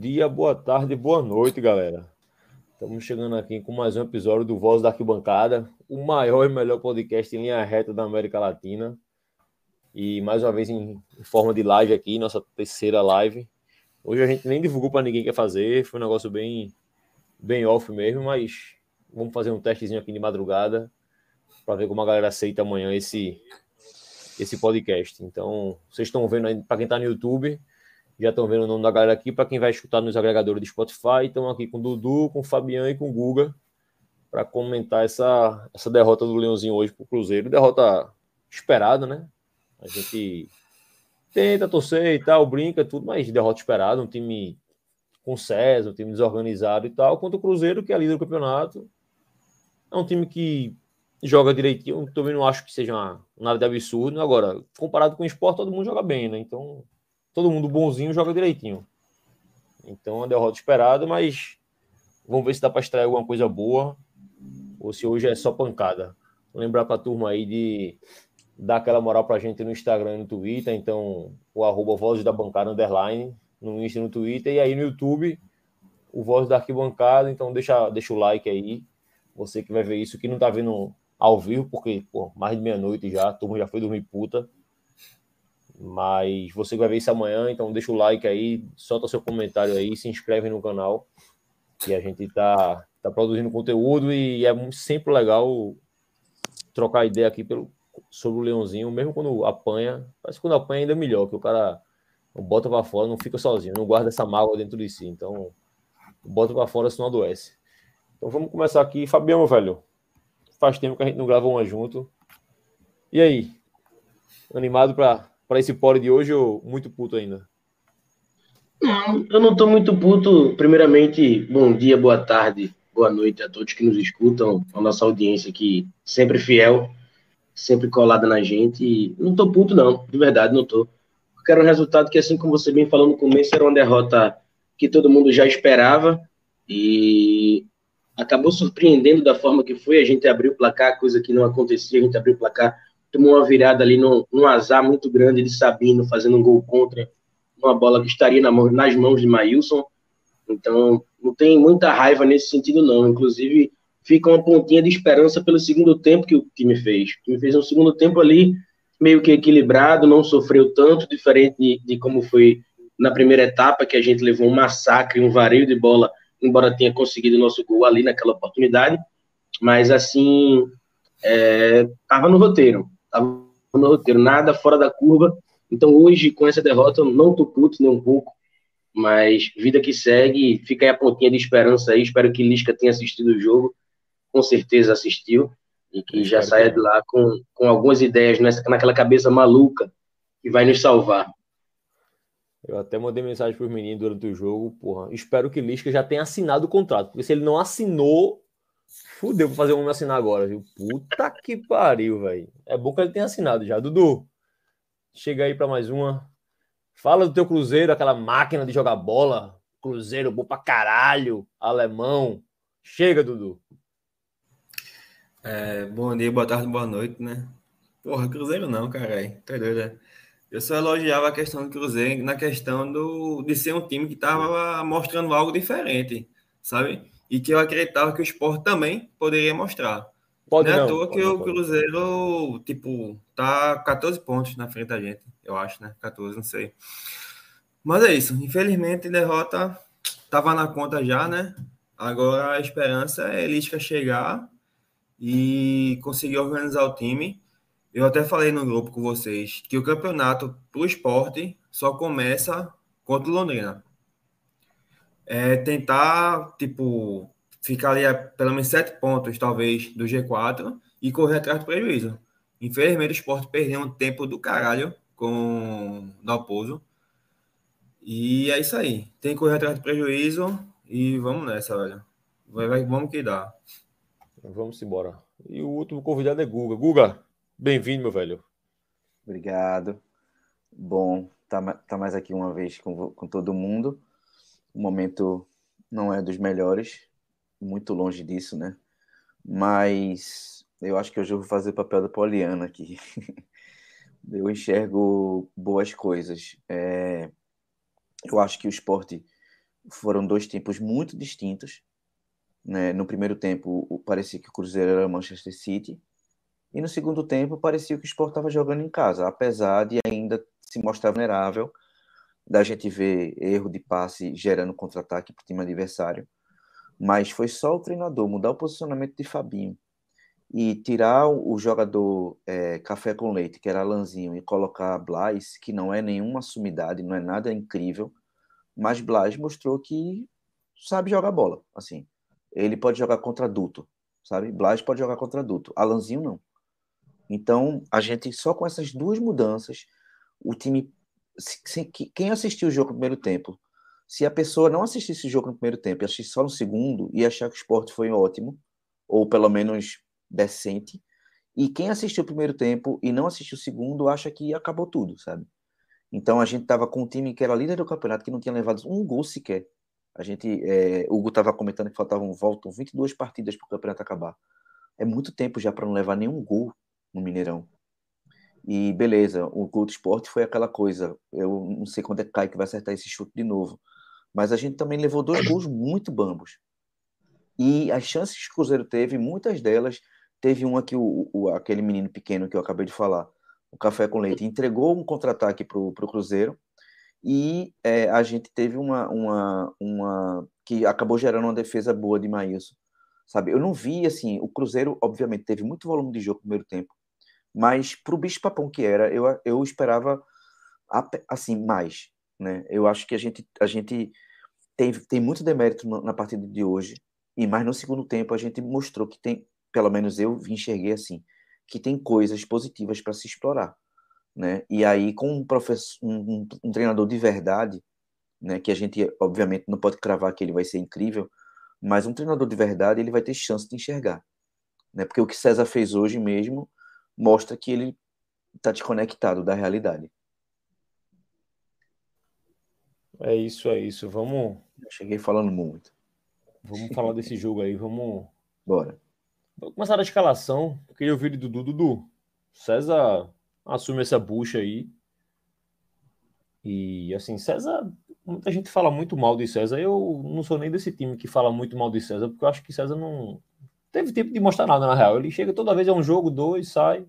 dia, boa tarde, boa noite, galera. Estamos chegando aqui com mais um episódio do Voz da Arquibancada, o maior e melhor podcast em linha reta da América Latina. E mais uma vez em, forma de live aqui, nossa terceira live. Hoje a gente nem divulgou para ninguém que quer fazer, foi um negócio bem, bem off mesmo, mas vamos fazer um testezinho aqui de madrugada para ver como a galera aceita amanhã esse, esse podcast. Então, vocês estão vendo aí, para quem está no YouTube, já estão vendo o nome da galera aqui. Para quem vai escutar nos agregadores de Spotify, estão aqui com o Dudu, com o Fabiano e com o Guga para comentar essa, essa derrota do Leãozinho hoje para o Cruzeiro. Derrota esperada, né? A gente tenta torcer e tal, brinca, tudo, mas derrota esperada. Um time com César, um time desorganizado e tal, contra o Cruzeiro, que é líder do campeonato. É um time que joga direitinho. Também não acho que seja uma, nada de absurdo. Agora, comparado com o esporte, todo mundo joga bem, né? Então, todo mundo bonzinho joga direitinho. Então, é uma derrota esperada, mas vamos ver se dá para extrair alguma coisa boa ou se hoje é só pancada. Vou lembrar para a turma aí de dar aquela moral para a gente no Instagram e no Twitter. Então, o arroba Voz da Bancada Underline no Insta e no Twitter. E aí no YouTube, o Voz da Arquibancada. Então, deixa, deixa o like aí. Você que vai ver isso, que não está vendo ao vivo, porque pô, mais de meia-noite já, a turma já foi dormir puta. Mas você vai ver isso amanhã, então deixa o like aí, solta seu comentário aí, se inscreve no canal, que a gente tá, tá produzindo conteúdo e é sempre legal trocar ideia aqui pelo, sobre o Leãozinho, mesmo quando apanha, parece que quando apanha ainda é melhor, que o cara bota para fora, não fica sozinho, não guarda essa mágoa dentro de si, então bota para fora senão adoece. Então vamos começar aqui, Fabiano, velho, faz tempo que a gente não grava uma junto. E aí, animado para para esse pole de hoje ou muito puto ainda? Não, eu não estou muito puto. Primeiramente, bom dia, boa tarde, boa noite a todos que nos escutam, a nossa audiência aqui, sempre fiel, sempre colada na gente. Não estou puto, não, de verdade, não estou. quero um resultado que, assim como você bem falou no começo, era uma derrota que todo mundo já esperava e acabou surpreendendo da forma que foi. A gente abriu o placar, coisa que não acontecia, a gente abriu o placar tomou uma virada ali num, num azar muito grande de Sabino fazendo um gol contra uma bola que estaria na mão, nas mãos de Maílson. Então, não tem muita raiva nesse sentido, não. Inclusive, fica uma pontinha de esperança pelo segundo tempo que o time fez. O time fez um segundo tempo ali meio que equilibrado, não sofreu tanto, diferente de, de como foi na primeira etapa, que a gente levou um massacre, um vareio de bola, embora tenha conseguido o nosso gol ali naquela oportunidade. Mas, assim, estava é, no roteiro estava no roteiro, nada fora da curva. Então hoje, com essa derrota, eu não tô puto nem um pouco, mas vida que segue, fica aí a pontinha de esperança aí. Espero que Lisca tenha assistido o jogo, com certeza assistiu, e que já saia de lá com, com algumas ideias nessa, naquela cabeça maluca que vai nos salvar. Eu até mandei mensagem para os meninos durante o jogo, porra. Espero que Lisca já tenha assinado o contrato, porque se ele não assinou, Fudeu pra fazer o homem assinar agora, viu? Puta que pariu, velho. É bom que ele tenha assinado já. Dudu, chega aí para mais uma. Fala do teu Cruzeiro, aquela máquina de jogar bola. Cruzeiro bom pra caralho. Alemão. Chega, Dudu. É, bom dia, boa tarde, boa noite, né? Porra, Cruzeiro não, caralho. Tá doido, né? Eu só elogiava a questão do Cruzeiro na questão do, de ser um time que tava mostrando algo diferente, sabe? E que eu acreditava que o esporte também poderia mostrar. Pode não é à toa que o Cruzeiro, tipo, tá 14 pontos na frente da gente, eu acho, né? 14, não sei. Mas é isso. Infelizmente, derrota tava na conta já, né? Agora a esperança é Lisca chegar e conseguir organizar o time. Eu até falei no grupo com vocês que o campeonato pro esporte só começa contra o Londrina é tentar, tipo, ficar ali a pelo menos sete pontos, talvez, do G4 e correr atrás do prejuízo. Infelizmente, o esporte perdeu um tempo do caralho com o Dalpozo. E é isso aí. Tem que correr atrás do prejuízo e vamos nessa, velho. Vai, vai, vamos que dá. Vamos embora. E o último convidado é Guga. Guga, bem-vindo, meu velho. Obrigado. Bom, tá, tá mais aqui uma vez com, com todo mundo. O momento não é dos melhores, muito longe disso, né? Mas eu acho que hoje eu vou fazer o papel da Poliana aqui. eu enxergo boas coisas. É... Eu acho que o esporte foram dois tempos muito distintos. Né? No primeiro tempo, parecia que o Cruzeiro era Manchester City, e no segundo tempo, parecia que o Sport estava jogando em casa, apesar de ainda se mostrar vulnerável, da gente ver erro de passe gerando contra-ataque para o time adversário. Mas foi só o treinador mudar o posicionamento de Fabinho e tirar o jogador é, café com leite, que era Alanzinho, e colocar Blas, que não é nenhuma sumidade, não é nada incrível, mas Blas mostrou que sabe jogar bola, assim. Ele pode jogar contra adulto, sabe? Blas pode jogar contra adulto, Alanzinho não. Então, a gente só com essas duas mudanças, o time se, se, quem assistiu o jogo no primeiro tempo, se a pessoa não assistisse o jogo no primeiro tempo e assistisse só no segundo, ia achar que o esporte foi ótimo, ou pelo menos decente. E quem assistiu o primeiro tempo e não assistiu o segundo, acha que acabou tudo, sabe? Então a gente tava com um time que era líder do campeonato, que não tinha levado um gol sequer. A gente, é, o Hugo estava comentando que faltavam voltam 22 partidas para o campeonato acabar. É muito tempo já para não levar nenhum gol no Mineirão. E beleza, o do esporte foi aquela coisa. Eu não sei quando é que cai que vai acertar esse chute de novo. Mas a gente também levou dois gols muito bambos. E as chances que o Cruzeiro teve, muitas delas, teve uma que o, o aquele menino pequeno que eu acabei de falar, o Café com Leite, entregou um contra-ataque para o Cruzeiro. E é, a gente teve uma, uma, uma. que acabou gerando uma defesa boa de Maílson sabe? Eu não vi, assim, o Cruzeiro, obviamente, teve muito volume de jogo no primeiro tempo, mas para o bicho-papão que era, eu, eu esperava, assim, mais, né? Eu acho que a gente, a gente tem, tem muito demérito na partida de hoje, e mais no segundo tempo a gente mostrou que tem, pelo menos eu enxerguei assim, que tem coisas positivas para se explorar, né? E aí com um professor, um, um, treinador de verdade, né? Que a gente obviamente não pode cravar que ele vai ser incrível, mas um treinador de verdade, ele vai ter chance de enxergar. Né? Porque o que César fez hoje mesmo mostra que ele está desconectado da realidade. É isso, é isso. Vamos. Eu cheguei falando muito. Vamos falar desse jogo aí. Vamos. Bora. Vamos começar a escalação. Eu queria ouvir do Dudu. Dudu, César assume essa bucha aí. E assim, César muita gente fala muito mal de César. Eu não sou nem desse time que fala muito mal de César, porque eu acho que César não teve tempo de mostrar nada na real. Ele chega toda vez é um jogo, dois, sai.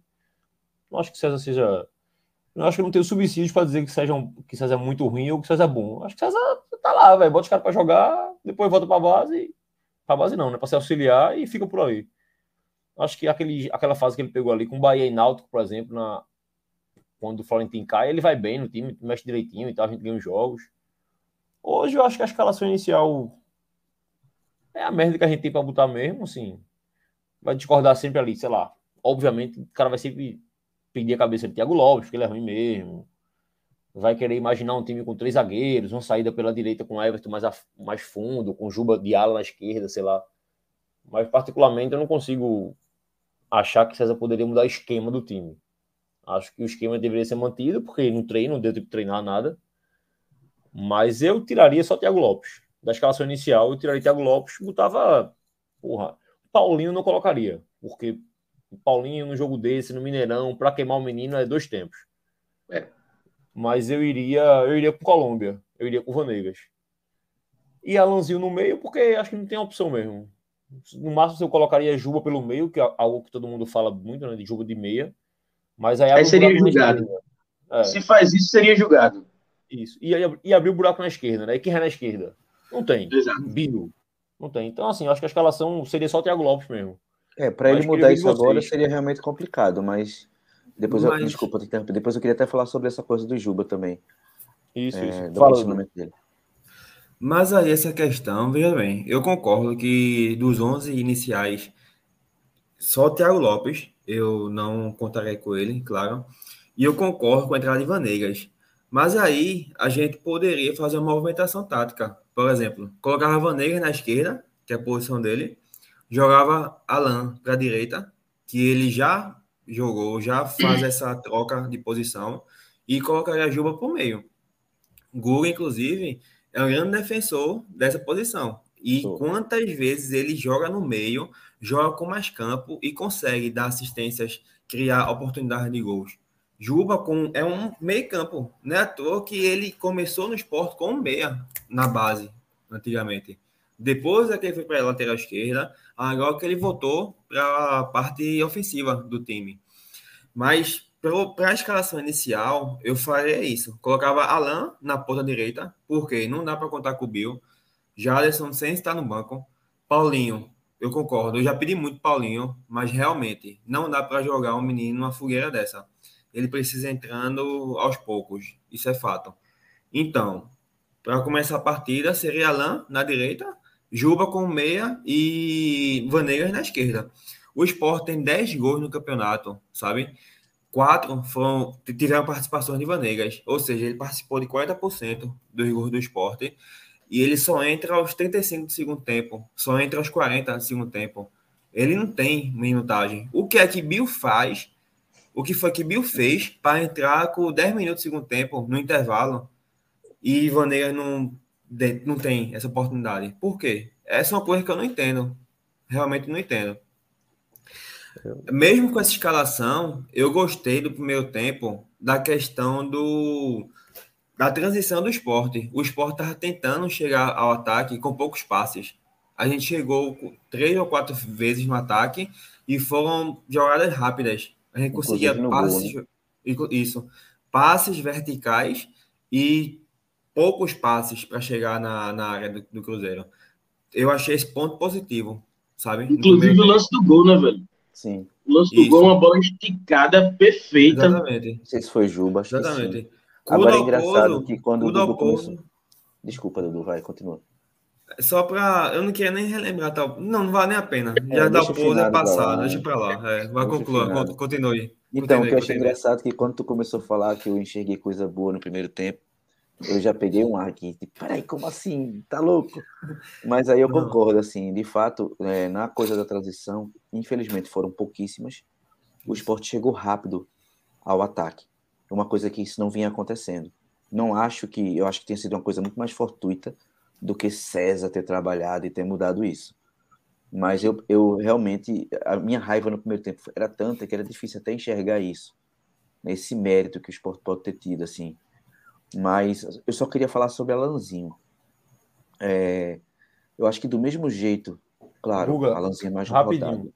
Não acho que César seja. Não acho que não tenho subsídios para dizer que, seja um... que César é muito ruim ou que César é bom. Acho que César tá lá, velho. Bota os caras para jogar, depois volta para base. Para base não, né? Para se auxiliar e fica por aí. Acho que aquele, aquela fase que ele pegou ali com o Bahia e Náutico, por exemplo, na, quando o Florentino cai, ele vai bem no time, mexe direitinho e tal, a gente ganha os jogos. Hoje eu acho que a escalação inicial é a merda que a gente tem para botar mesmo, assim. Vai discordar sempre ali, sei lá. Obviamente, o cara vai sempre pedir a cabeça de Thiago Lopes, porque ele é ruim mesmo. Vai querer imaginar um time com três zagueiros, uma saída pela direita com Everton mais, a, mais fundo, com Juba de ala na esquerda, sei lá. Mas, particularmente, eu não consigo achar que César poderia mudar o esquema do time. Acho que o esquema deveria ser mantido, porque no treino não deu tempo de treinar nada. Mas eu tiraria só Thiago Lopes. Da escalação inicial, eu tiraria Thiago Lopes, botava. Porra, Paulinho não colocaria, porque Paulinho no jogo desse, no Mineirão, para queimar o menino é dois tempos. É. Mas eu iria, eu iria com Colômbia, eu iria com Vanegas. E Alanzinho no meio, porque acho que não tem opção mesmo. No máximo eu colocaria Juba pelo meio, que é algo que todo mundo fala muito, né, de Juba de meia. Mas aí, aí seria julgado. É. Se faz isso, seria julgado. Isso. E, e abrir o buraco na esquerda, né? E quem é na esquerda? Não tem. Exato. Bino. Não tem. Então, assim, acho que a escalação seria só o Thiago Lopes mesmo. É, para ele mudar isso agora seria realmente complicado, mas depois mas... eu, desculpa te interromper, depois eu queria até falar sobre essa coisa do Juba também. Isso, é, isso. Do Fala, dele. Mas aí essa questão, veja bem, eu concordo que dos 11 iniciais, só o Thiago Lopes, eu não contarei com ele, claro, e eu concordo com a entrada de Vanegas. Mas aí a gente poderia fazer uma movimentação tática. Por exemplo, colocava Vanegas na esquerda, que é a posição dele, jogava Alan para a direita, que ele já jogou, já faz essa troca de posição, e colocaria Juba para o meio. Guga, inclusive, é um grande defensor dessa posição. E quantas vezes ele joga no meio, joga com mais campo e consegue dar assistências, criar oportunidades de gols. Juba com, é um meio campo. Não é à toa que ele começou no esporte com um meia na base. antigamente. Depois é que ele foi para a lateral esquerda, agora que ele voltou para a parte ofensiva do time. Mas para a escalação inicial, eu faria isso. Colocava Alan na ponta direita, porque não dá para contar com o Bill. Alisson sem estar no banco. Paulinho, eu concordo. Eu já pedi muito Paulinho, mas realmente não dá para jogar um menino numa fogueira dessa. Ele precisa entrando aos poucos. Isso é fato. Então, para começar a partida, seria Alan na direita, Juba com meia e Vanegas na esquerda. O Sport tem 10 gols no campeonato, sabe? Quatro foram, tiveram participações de Vanegas, ou seja, ele participou de 40% dos gols do Sport e ele só entra aos 35 do segundo tempo, só entra aos 40 do segundo tempo. Ele não tem minutagem. O que é que Bill faz? O que foi que Bill fez para entrar com 10 minutos do segundo tempo no intervalo e Vanegas não não tem essa oportunidade. Por quê? Essa é uma coisa que eu não entendo. Realmente não entendo. Mesmo com essa escalação, eu gostei do primeiro tempo da questão do da transição do esporte. O esporte estava tentando chegar ao ataque com poucos passes. A gente chegou três ou quatro vezes no ataque e foram jogadas rápidas. A gente conseguia passes, gol, né? isso, passes verticais e poucos passes para chegar na, na área do, do, Cruzeiro. Eu achei esse ponto positivo, sabe? Inclusive o lance do gol, né, velho? Sim. O lance do Isso. gol é uma bola esticada perfeita. Exatamente. Não sei se foi Juba. Exatamente. Agora é engraçado que quando o Dudu começou... Desculpa, Dudu, vai, continua. Só para. Eu não queria nem relembrar tal. Não, não vale nem a pena. É, Já dá o pouso é passado, deixa pra lá. É, vai concluir, continue. Então, continue, o que eu achei engraçado é que quando tu começou a falar que eu enxerguei coisa boa no primeiro tempo, eu já peguei um ar aqui, tipo, peraí, como assim? Tá louco? Mas aí eu concordo, assim, de fato, é, na coisa da transição, infelizmente foram pouquíssimas. O esporte chegou rápido ao ataque. Uma coisa que isso não vinha acontecendo. Não acho que, eu acho que tenha sido uma coisa muito mais fortuita do que César ter trabalhado e ter mudado isso. Mas eu, eu realmente, a minha raiva no primeiro tempo era tanta que era difícil até enxergar isso. Esse mérito que o esporte pode ter tido, assim mas eu só queria falar sobre Alanzinho. É, eu acho que do mesmo jeito, claro, Guga, Alanzinho é mais rapidinho.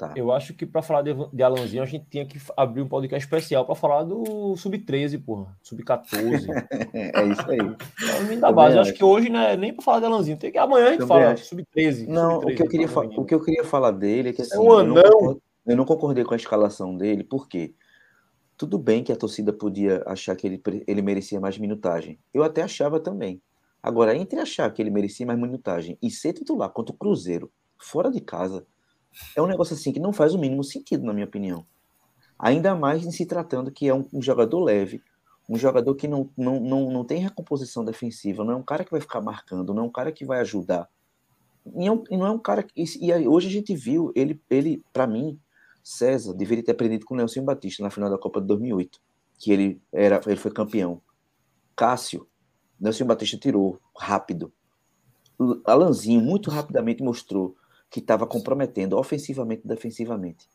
Tá. Eu acho que para falar de, de, Alanzinho, a gente tinha que abrir um podcast especial para falar do Sub-13, porra. Sub-14. é isso aí. É da base. Eu acho que hoje, né, nem para falar de Alanzinho. Tem que amanhã a gente fala Sub-13. Não, sub o, que eu queria o que eu queria falar dele é que assim, é um anão. Eu, não eu não concordei com a escalação dele, por quê? Tudo bem que a torcida podia achar que ele, ele merecia mais minutagem. Eu até achava também. Agora, entre achar que ele merecia mais minutagem e ser titular contra o Cruzeiro, fora de casa, é um negócio assim que não faz o mínimo sentido, na minha opinião. Ainda mais em se tratando que é um, um jogador leve, um jogador que não, não, não, não tem recomposição defensiva, não é um cara que vai ficar marcando, não é um cara que vai ajudar. E, é um, e não é um cara que. E hoje a gente viu, ele, ele para mim, César deveria ter aprendido com o Nelson Batista na final da Copa de 2008, que ele, era, ele foi campeão. Cássio, Nelson Batista tirou rápido. Alanzinho muito rapidamente mostrou que estava comprometendo ofensivamente e defensivamente,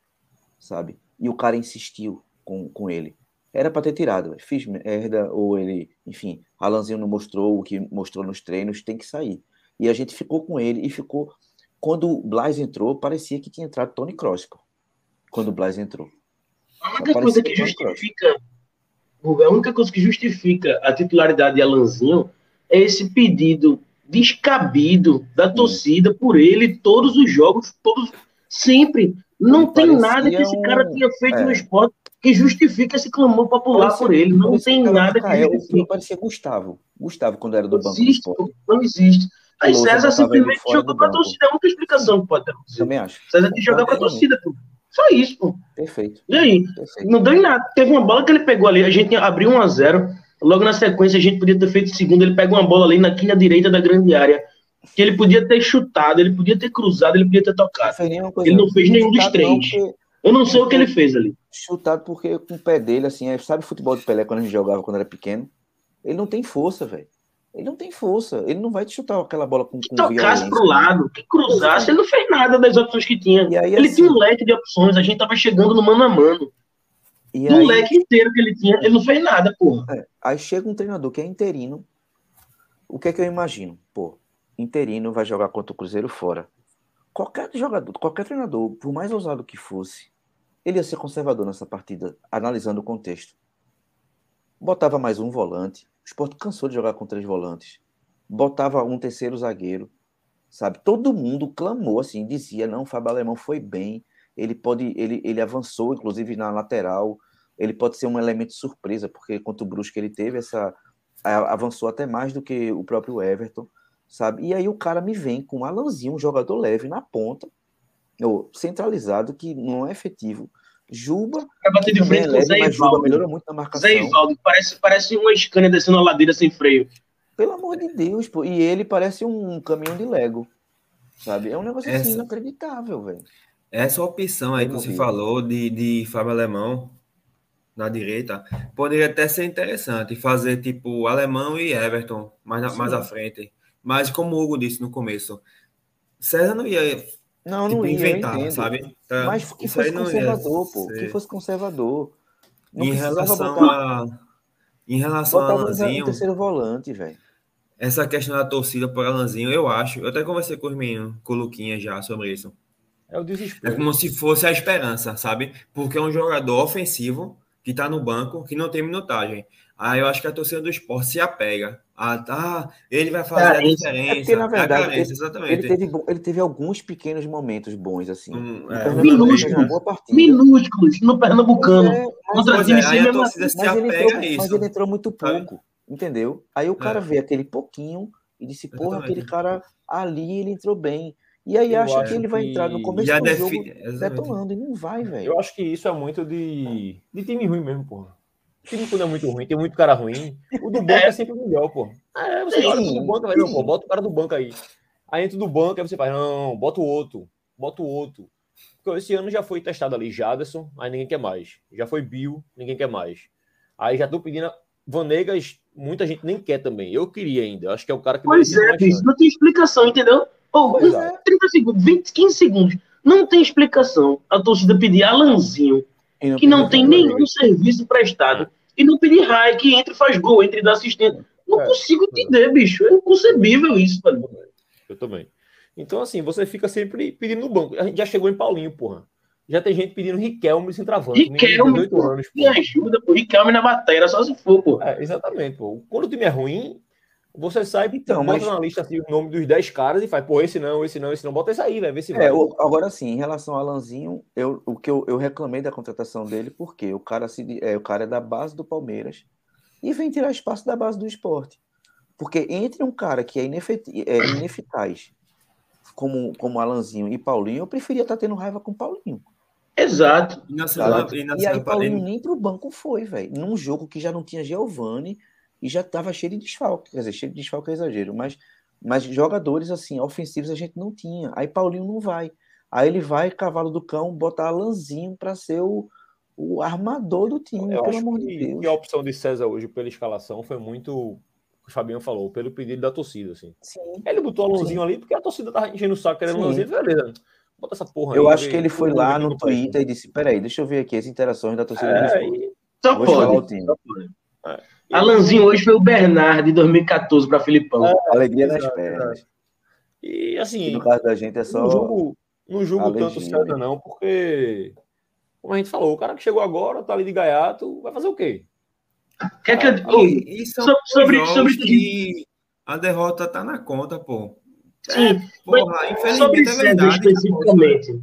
sabe? E o cara insistiu com, com ele. Era para ter tirado, fiz merda, ou ele, enfim, Alanzinho não mostrou o que mostrou nos treinos, tem que sair. E a gente ficou com ele e ficou. Quando o Blas entrou, parecia que tinha entrado Tony Kroos quando o Blas entrou. A única coisa que justifica, a única coisa que justifica a titularidade de Alanzinho é esse pedido descabido da torcida por ele todos os jogos, todos sempre. Não ele tem nada que esse cara tenha feito é. no esporte que justifique esse clamor popular parecia, por ele. Não tem nada que justifique. Parecia Gustavo. Gustavo, quando era do não banco. Existe, não existe. Aí César simplesmente jogou para a torcida. É a única explicação que pode ter. Também acho. César tem que jogar para a torcida. Pô. Só isso, pô. Perfeito. E aí? Perfeito. Não deu em nada. Teve uma bola que ele pegou ali, a gente abriu 1 a 0 Logo na sequência, a gente podia ter feito segundo. Ele pega uma bola ali na quina direita da grande área. Que ele podia ter chutado, ele podia ter cruzado, ele podia ter tocado. Ele não fez nenhum dos três. Eu não sei o que ele fez ali. Chutado porque com o pé dele, assim, é, sabe futebol de Pelé quando a gente jogava quando era pequeno? Ele não tem força, velho. Ele não tem força. Ele não vai te chutar aquela bola com, com tocasse pro lado, que cruzasse, ele não fez nada das opções que tinha. Aí, ele assim, tinha um leque de opções, a gente tava chegando no mano a mano. E aí, leque inteiro que ele tinha, ele não fez nada, porra. É, aí chega um treinador que é interino. O que é que eu imagino? Pô, interino vai jogar contra o Cruzeiro fora. Qualquer jogador, qualquer treinador, por mais ousado que fosse, ele ia ser conservador nessa partida, analisando o contexto. Botava mais um volante. O Sport cansou de jogar com três volantes. Botava um terceiro zagueiro. Sabe? Todo mundo clamou assim, dizia: não, o Fábio Alemão foi bem. Ele pode, ele, ele avançou, inclusive na lateral. Ele pode ser um elemento surpresa, porque contra o Brusque ele teve essa. avançou até mais do que o próprio Everton, sabe? E aí o cara me vem com um Alanzinho, um jogador leve na ponta, ou centralizado, que não é efetivo. Juba. Pra bater de frente é leve, Zé mas Juba Ivaldo. melhora muito na marcação. Zé Ivaldo, parece, parece uma Scania descendo a ladeira sem freio. Pelo amor de Deus, pô. E ele parece um caminhão de Lego. Sabe? É um negócio assim, Essa- inacreditável, velho. Essa opção aí que você falou de, de Fábio Alemão na direita poderia até ser interessante fazer tipo Alemão e Everton mais, na- mais à frente. Mas como o Hugo disse no começo, César não ia Não, tipo, não ia, inventar, sabe? Mas que fosse conservador, pô. ser. Que fosse conservador. Não Em relação botar, a em relação a botava um Alanzinho, terceiro volante, velho. essa questão da torcida por Alanzinho, eu acho, eu até conversei com os meninos, com o Luquinha já sobre isso. É o É desespero. como se fosse a esperança, sabe? Porque é um jogador ofensivo que tá no banco, que não tem minutagem. Aí eu acho que a torcida do esporte se apega. Ah, tá, ele vai fazer a Carência. diferença. É porque, na É a verdade, carência, exatamente. Ele teve, ele teve alguns pequenos momentos bons, assim. Hum, é, minúsculos. Minúsculos no Pernambucano. É, mas, é, aí a torcida se mas ele apega entrou, a isso. mas ele entrou muito sabe? pouco, entendeu? Aí o cara É. vê aquele pouquinho e disse, porra, aquele cara ali, ele entrou bem. E aí Eu acha acho que ele vai que- entrar no começo do defi... jogo Exatamente. detonando, e não vai, velho. Eu acho que isso é muito de, de time ruim mesmo, porra. O time quando é muito ruim, tem muito cara ruim. O do banco é, sempre melhor, pô. É, você Sim, olha do banco, vai, não, pô, bota o cara do banco aí. Aí entra do banco, aí você faz, não, bota o outro, bota o outro. Porque esse ano já foi testado ali Jaderson, aí ninguém quer mais. Já foi Bill, ninguém quer mais. Aí já tô pedindo. Vanegas, muita gente nem quer também. Eu queria ainda. Eu acho que é o cara que Pois é, chance. não tem explicação, entendeu? Pois um- é. 30 segundos, 20, 15 segundos. Não tem explicação a torcida pedir Alanzinho, E que não tem nenhum serviço prestado, e não pedir Rai, que entra e faz gol, entre e dá assistente. Não É. consigo entender, bicho. É inconcebível isso, velho. Eu também. Então, assim, você fica sempre pedindo no banco. A gente já chegou em Paulinho, porra. Já tem gente pedindo Riquelme sem travante. de Riquelme, 18 pô. anos, Me ajuda, pô. Riquelme na bateria, só se for, pô. É, exatamente, pô. Quando o time é ruim, você sai, Então, bota mas- na lista assim, o nome dos 10 caras e faz, pô, esse não, esse não, esse não. Bota esse aí, velho, vê se vai. É, o- agora sim, em relação ao Alanzinho, eu, o que eu, eu reclamei da contratação dele, porque o cara, se, é, o cara é da base do Palmeiras e vem tirar espaço da base do esporte. Porque entre um cara que é, inefeti- é ineficaz, como, como Alanzinho e Paulinho, eu preferia estar tendo raiva com Paulinho. Exato. E na e na E aí Paulinho nem pro banco foi, velho. Num jogo que já não tinha Giovani e já tava cheio de desfalque. Quer dizer, cheio de desfalque é exagero, mas, mas jogadores assim, ofensivos a gente não tinha. Aí Paulinho não vai. Aí ele vai, cavalo do cão, botar Alanzinho para ser o, o armador do time, Eu pelo amor de que, Deus. que a opção de César hoje pela escalação foi muito, o que o Fabinho falou, pelo pedido da torcida, assim. Sim. Ele botou o Alonzinho ali porque a torcida tava enchendo o saco querendo Sim. Alonzinho, beleza. Bota essa porra Eu aí, acho que ele foi lá no? Twitter e disse: peraí, deixa eu ver aqui as interações da torcida do É, esporte. e, Só o pode. time. Só pode. e- Alanzinho hoje foi o Bernard de 2014 para Filipão. Alegria nas Exato, pernas. E E assim, no caso da gente é não só. julgo, não julgo tanto o César, né? não, porque, como a gente falou, o cara que chegou agora, tá ali de gaiato, vai fazer o quê? Quer que eu... Ah, Ô, E, e são So- sobre- jogos sobre- que a derrota tá na conta, pô. Sim, Porra, sobre infelizmente é César verdade. especificamente.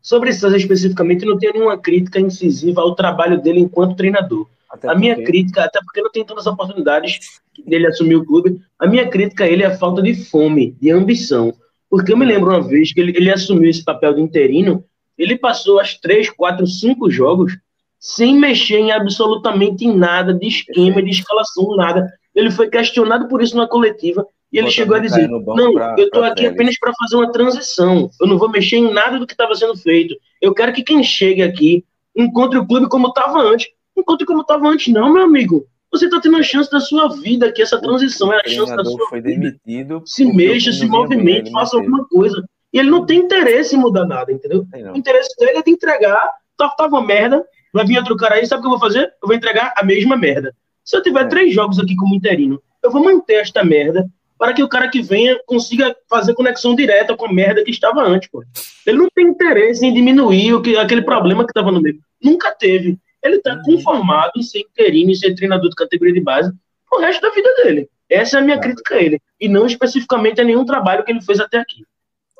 Sobre César especificamente, eu não tenho nenhuma crítica incisiva ao trabalho dele enquanto treinador. Até A minha porque- crítica, até porque não tem tantas oportunidades dele assumir o clube, a minha crítica a ele é a falta de fome, de ambição. Porque eu me lembro uma vez que ele, ele assumiu esse papel de interino, ele passou as três, quatro, cinco jogos sem mexer em absolutamente nada de esquema, de escalação, nada. Ele foi questionado por isso na coletiva e ele Botando chegou a dizer: Não, pra- eu estou aqui Trellis." apenas para fazer uma transição. Eu não vou mexer em nada do que estava sendo feito. Eu quero que quem chegue aqui encontre o clube como estava antes. Encontre como estava antes, não, meu amigo. Você está tendo a chance da sua vida aqui. Essa transição é a O chance da sua foi vida. demitido. Se o mexa, se não movimente, faça alguma coisa. E ele não tem interesse em mudar nada, entendeu? Tem não. O interesse dele é de entregar. Tá, uma merda. Vai vir outro cara aí, sabe o que eu vou fazer? Eu vou entregar a mesma merda. Se eu tiver É. três jogos aqui como interino, eu vou manter esta merda. para que o cara que venha consiga fazer conexão direta com a merda que estava antes, pô. Ele não tem interesse em diminuir o que, aquele problema que estava no meio. Nunca teve. Ele está conformado em ser interino, em ser treinador de categoria de base o resto da vida dele. Essa é a minha Tá. crítica a ele. E não especificamente a nenhum trabalho que ele fez até aqui.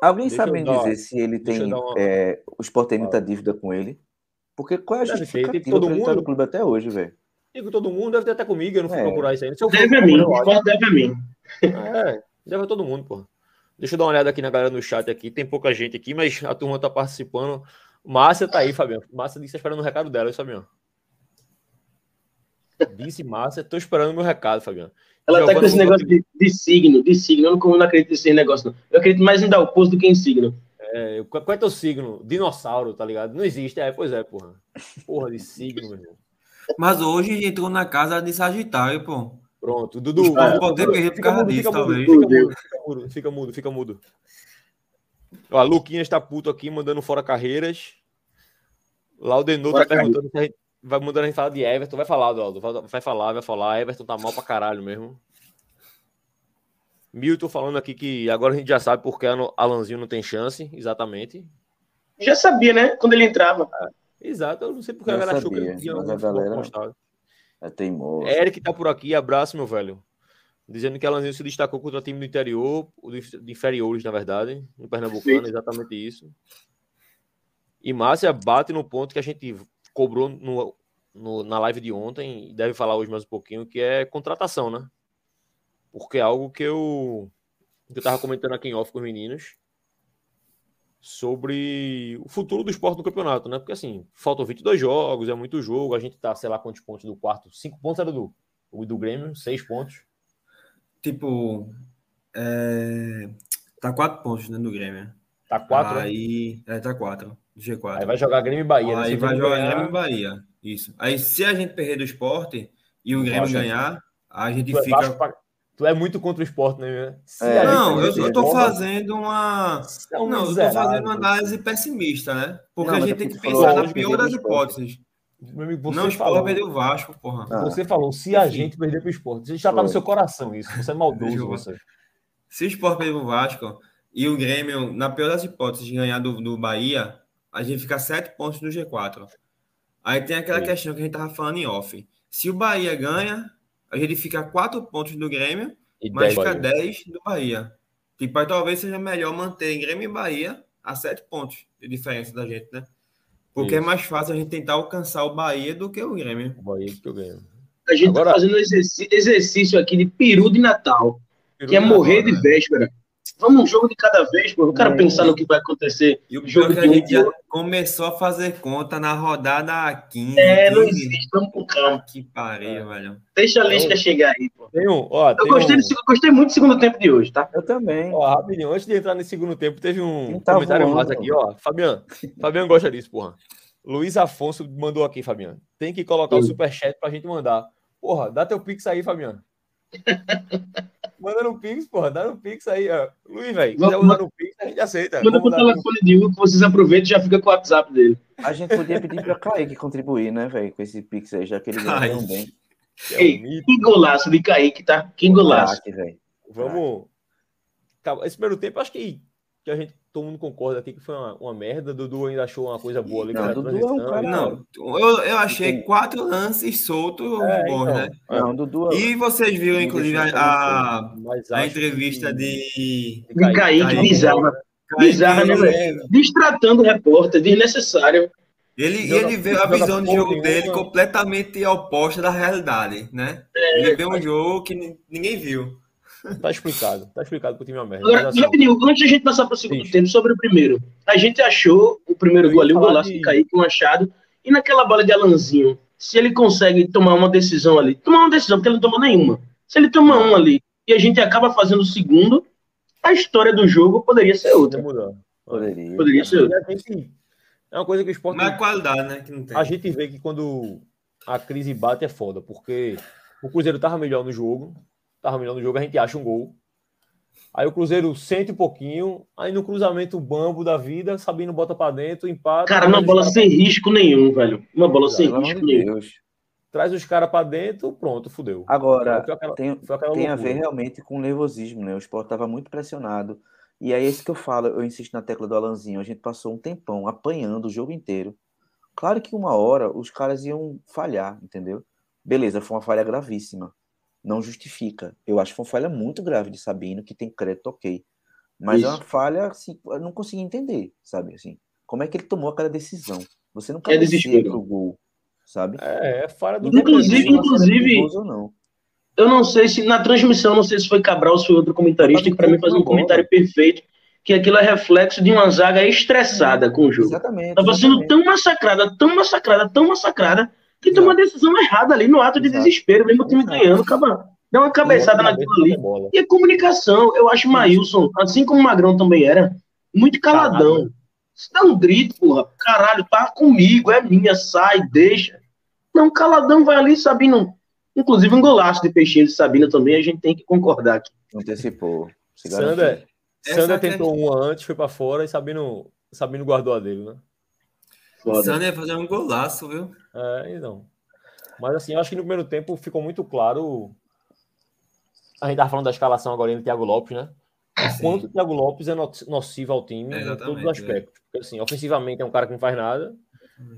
Alguém Deixa sabe me dizer se ele tem. uma- é, o Sport tem muita dívida com ele? Porque qual é a justificativa tem todo mundo. no clube até hoje, velho? Digo todo mundo, deve ter até comigo, eu não fui É. procurar isso aí. Se eu for Deve a mim. O esporte deve a mim. É, deve a todo mundo, porra. Deixa eu dar uma olhada aqui na galera no chat aqui. Tem pouca gente aqui, mas a turma tá participando. Márcia tá aí, Fabiano. Márcia disse que tá esperando o recado dela, hein, Fabiano? Disse Márcia, tô esperando meu recado, Fabiano. Ela tá Giovana com esse negócio de, de signo, de signo. Eu não, não acredito nesse negócio, não. Eu acredito mais em dar o curso do que em signo. É, qual é teu signo? Dinossauro, tá ligado? Não existe. É, pois é, porra. Porra de signo, meu irmão. Mas hoje entrou na casa de Sagitário, pô. Pronto, Dudu. Pode por causa disso, talvez. fica mudo, fica mudo, fica mudo, Ó, Luquinhas tá puto aqui, mandando fora carreiras. Laudenor tá perguntando se a gente vai mandando a gente falar de Everton. Vai falar, Aldo. Vai falar, vai falar. Everton tá mal pra caralho mesmo. Milton falando aqui que agora a gente já sabe porque Alanzinho não tem chance, exatamente. Já sabia, né? Quando ele entrava. Exato, eu não sei porque a Já galera achou que sabia, ele tinha mas a galera-. É teimoso. Eric tá por aqui, abraço, meu velho. Dizendo que Alanzinho se destacou contra o time do interior, o de inferiores, na verdade, no Pernambucano, Perfeito. exatamente isso. E Márcia bate no ponto que a gente cobrou no, no- na live de ontem, e deve falar hoje mais um pouquinho, que é contratação, né? Porque é algo que eu, que eu tava comentando aqui em off com os meninos sobre o futuro do esporte no campeonato, né? Porque assim, faltam 22 jogos, é muito jogo, a gente tá, sei lá quantos pontos do quarto, 5 pontos era do, do Grêmio, 6 pontos. Tipo, é... tá quatro pontos dentro do Grêmio. Tá 4, né? Aí, é, tá quatro. Do G4. Aí vai jogar Grêmio e Bahia, né? Aí vai jogar ganhar, Grêmio e Bahia. Isso. Aí se a gente perder do esporte e o Grêmio ganhar, a gente tu, é fica. Vasco pra- tu é muito contra o esporte, né? Se É, Não, eu, eu tô fazendo uma. é um Não, eu tô fazendo uma análise pessimista, né? Porque Não, a gente é tem que pensar na pior perdeu das hipóteses. Meu amigo, você não, o esporte falou, vai perder o Vasco, porra. Ah, você falou, se a Enfim. gente perder pro esporte, você já tá no Foi. seu coração isso, você é maldoso, você. Se o Sport perder o Vasco e o Grêmio, na pior das hipóteses, ganhar do, do Bahia, a gente fica sete pontos no G4. Aí tem aquela Sim. questão que a gente tava falando em off. Se o Bahia ganha, a gente fica a quatro pontos do Grêmio, E mas 10 fica Bahia. 10 do Bahia. Tipo, aí talvez seja melhor manter Grêmio e Bahia a sete pontos de diferença da gente, né? Porque é Isso. mais fácil a gente tentar alcançar o Bahia do que o Grêmio. O Bahia que eu ganho. A gente Agora- tá fazendo um exercício aqui de peru de Natal, que é morrer de né? Vamos um jogo de cada vez, pô. Eu quero É. pensar no que vai acontecer. E o Jogo é que de a gente já começou a fazer conta na rodada 15. É, não 15. existe, vamos com calma. Que pariu, É. velho. Deixa a lista chegar aí, pô. Tem um, ó, Eu tem gostei, um, seg- gostei muito do segundo tempo de hoje, tá? Eu também. ó, rapidinho, antes de entrar nesse segundo tempo, teve um tá comentário voando? massa aqui, ó. Fabiano, Fabiano gosta disso, porra. Luiz Afonso mandou aqui, Fabiano. Tem que colocar o Sim. superchat pra gente mandar. Porra, dá teu pix aí, Fabiano. Manda no Pix, porra. Dá no Pix aí, ó. Luiz, velho. quiser Vamos- usar no Pix, a gente aceita. Manda pro telefone de Hugo que vocês aproveitam e já fica com o WhatsApp dele. A gente podia pedir pra Kaique contribuir, né, velho, com esse Pix aí, já que ele ganha Ai. tão bem. que é um. Que golaço de Kaique, tá? Que golaço. Velho. Vamos. Calma, Esse primeiro tempo, acho que, que a gente, todo mundo concorda aqui que foi uma, uma merda. Dudu ainda achou uma coisa boa ali. Não, a Dudu é um cara- Não, eu, eu achei Tem- quatro lances soltos É, bons, então. né? Não, Dudu. E vocês viram, inclusive, a, a acho entrevista que- de. De Kaique, bizarra. Bizarra, né, velho? Destratando o repórter, desnecessário. Ele, Joga- ele vê a visão de jogo nenhuma. dele completamente oposta da realidade, né? ele vê um jogo que ni- ninguém viu. Tá explicado. Tá explicado pro time é uma merda. Agora, assim, rapidinho, antes de a gente passar para o segundo tempo, sobre o primeiro. A gente achou o primeiro gol ali, o golaço de- de Kaique, um achado. E naquela bola de Alanzinho, se ele consegue tomar uma decisão ali, tomar uma decisão, porque ele não tomou nenhuma. Se ele toma uma ali e a gente acaba fazendo o segundo, a história do jogo poderia ser outra. mudar. Poderia. Poderia ser outra. É uma coisa que o esporte. Mas a qualidade, né? Que não tem. A gente vê que quando a crise bate é foda, porque o Cruzeiro tava melhor no jogo, tava melhor no jogo, a gente acha um gol. Aí o Cruzeiro sente um pouquinho, aí no cruzamento bambo da vida, Sabino bota pra dentro, empata. Cara, uma bola sem risco nenhum, velho. Uma bola sem Pelo risco de nenhum. Deus. traz os caras para dentro, pronto, fudeu. Agora, aquela, tem, tem a ver realmente com nervosismo, né? O esporte estava muito pressionado. E aí, é isso que eu falo, eu insisto na tecla do Alanzinho. A gente passou um tempão apanhando o jogo inteiro. Claro que uma hora os caras iam falhar, entendeu? Beleza, foi uma falha gravíssima. Não justifica. Eu acho que foi uma falha muito grave de Sabino, que tem crédito, ok. Mas Isso. é uma falha, assim, eu não consegui entender, sabe? Assim, como é que ele tomou aquela decisão? Você não quer é pro gol, sabe? É, é falha do Inclusive, inclusive, ou não. eu não sei se na transmissão, não sei se foi Cabral ou se foi outro comentarista, que para mim faz um comentário perfeito, que aquilo é reflexo de uma zaga estressada com o jogo. Exatamente. Tava sendo tão massacrada, tão massacrada, tão massacrada, que tomou uma decisão errada ali no ato de Exato. desespero, mesmo o time ganhando, acaba dá uma cabeçada naquilo ali. E a comunicação, eu acho Maílson, assim como o Magrão também era, muito caladão. Se dá um grito, porra, caralho, tá comigo, é minha, sai, deixa. Não, caladão vai ali, Sabino. Inclusive um golaço de peixinho de Sabina também, a gente tem que concordar aqui. Antecipou. Sander, Sander tentou uma antes, foi para fora e Sabino, Sabino guardou a dele, né? Foda. Sander ia fazer um golaço, viu? É, então. Mas assim, eu acho que no primeiro tempo ficou muito claro. A gente tava falando da escalação agora do Thiago Lopes, né? O quanto o Thiago Lopes é nocivo ao time em todos os é. aspectos. Porque, assim, ofensivamente é um cara que não faz nada.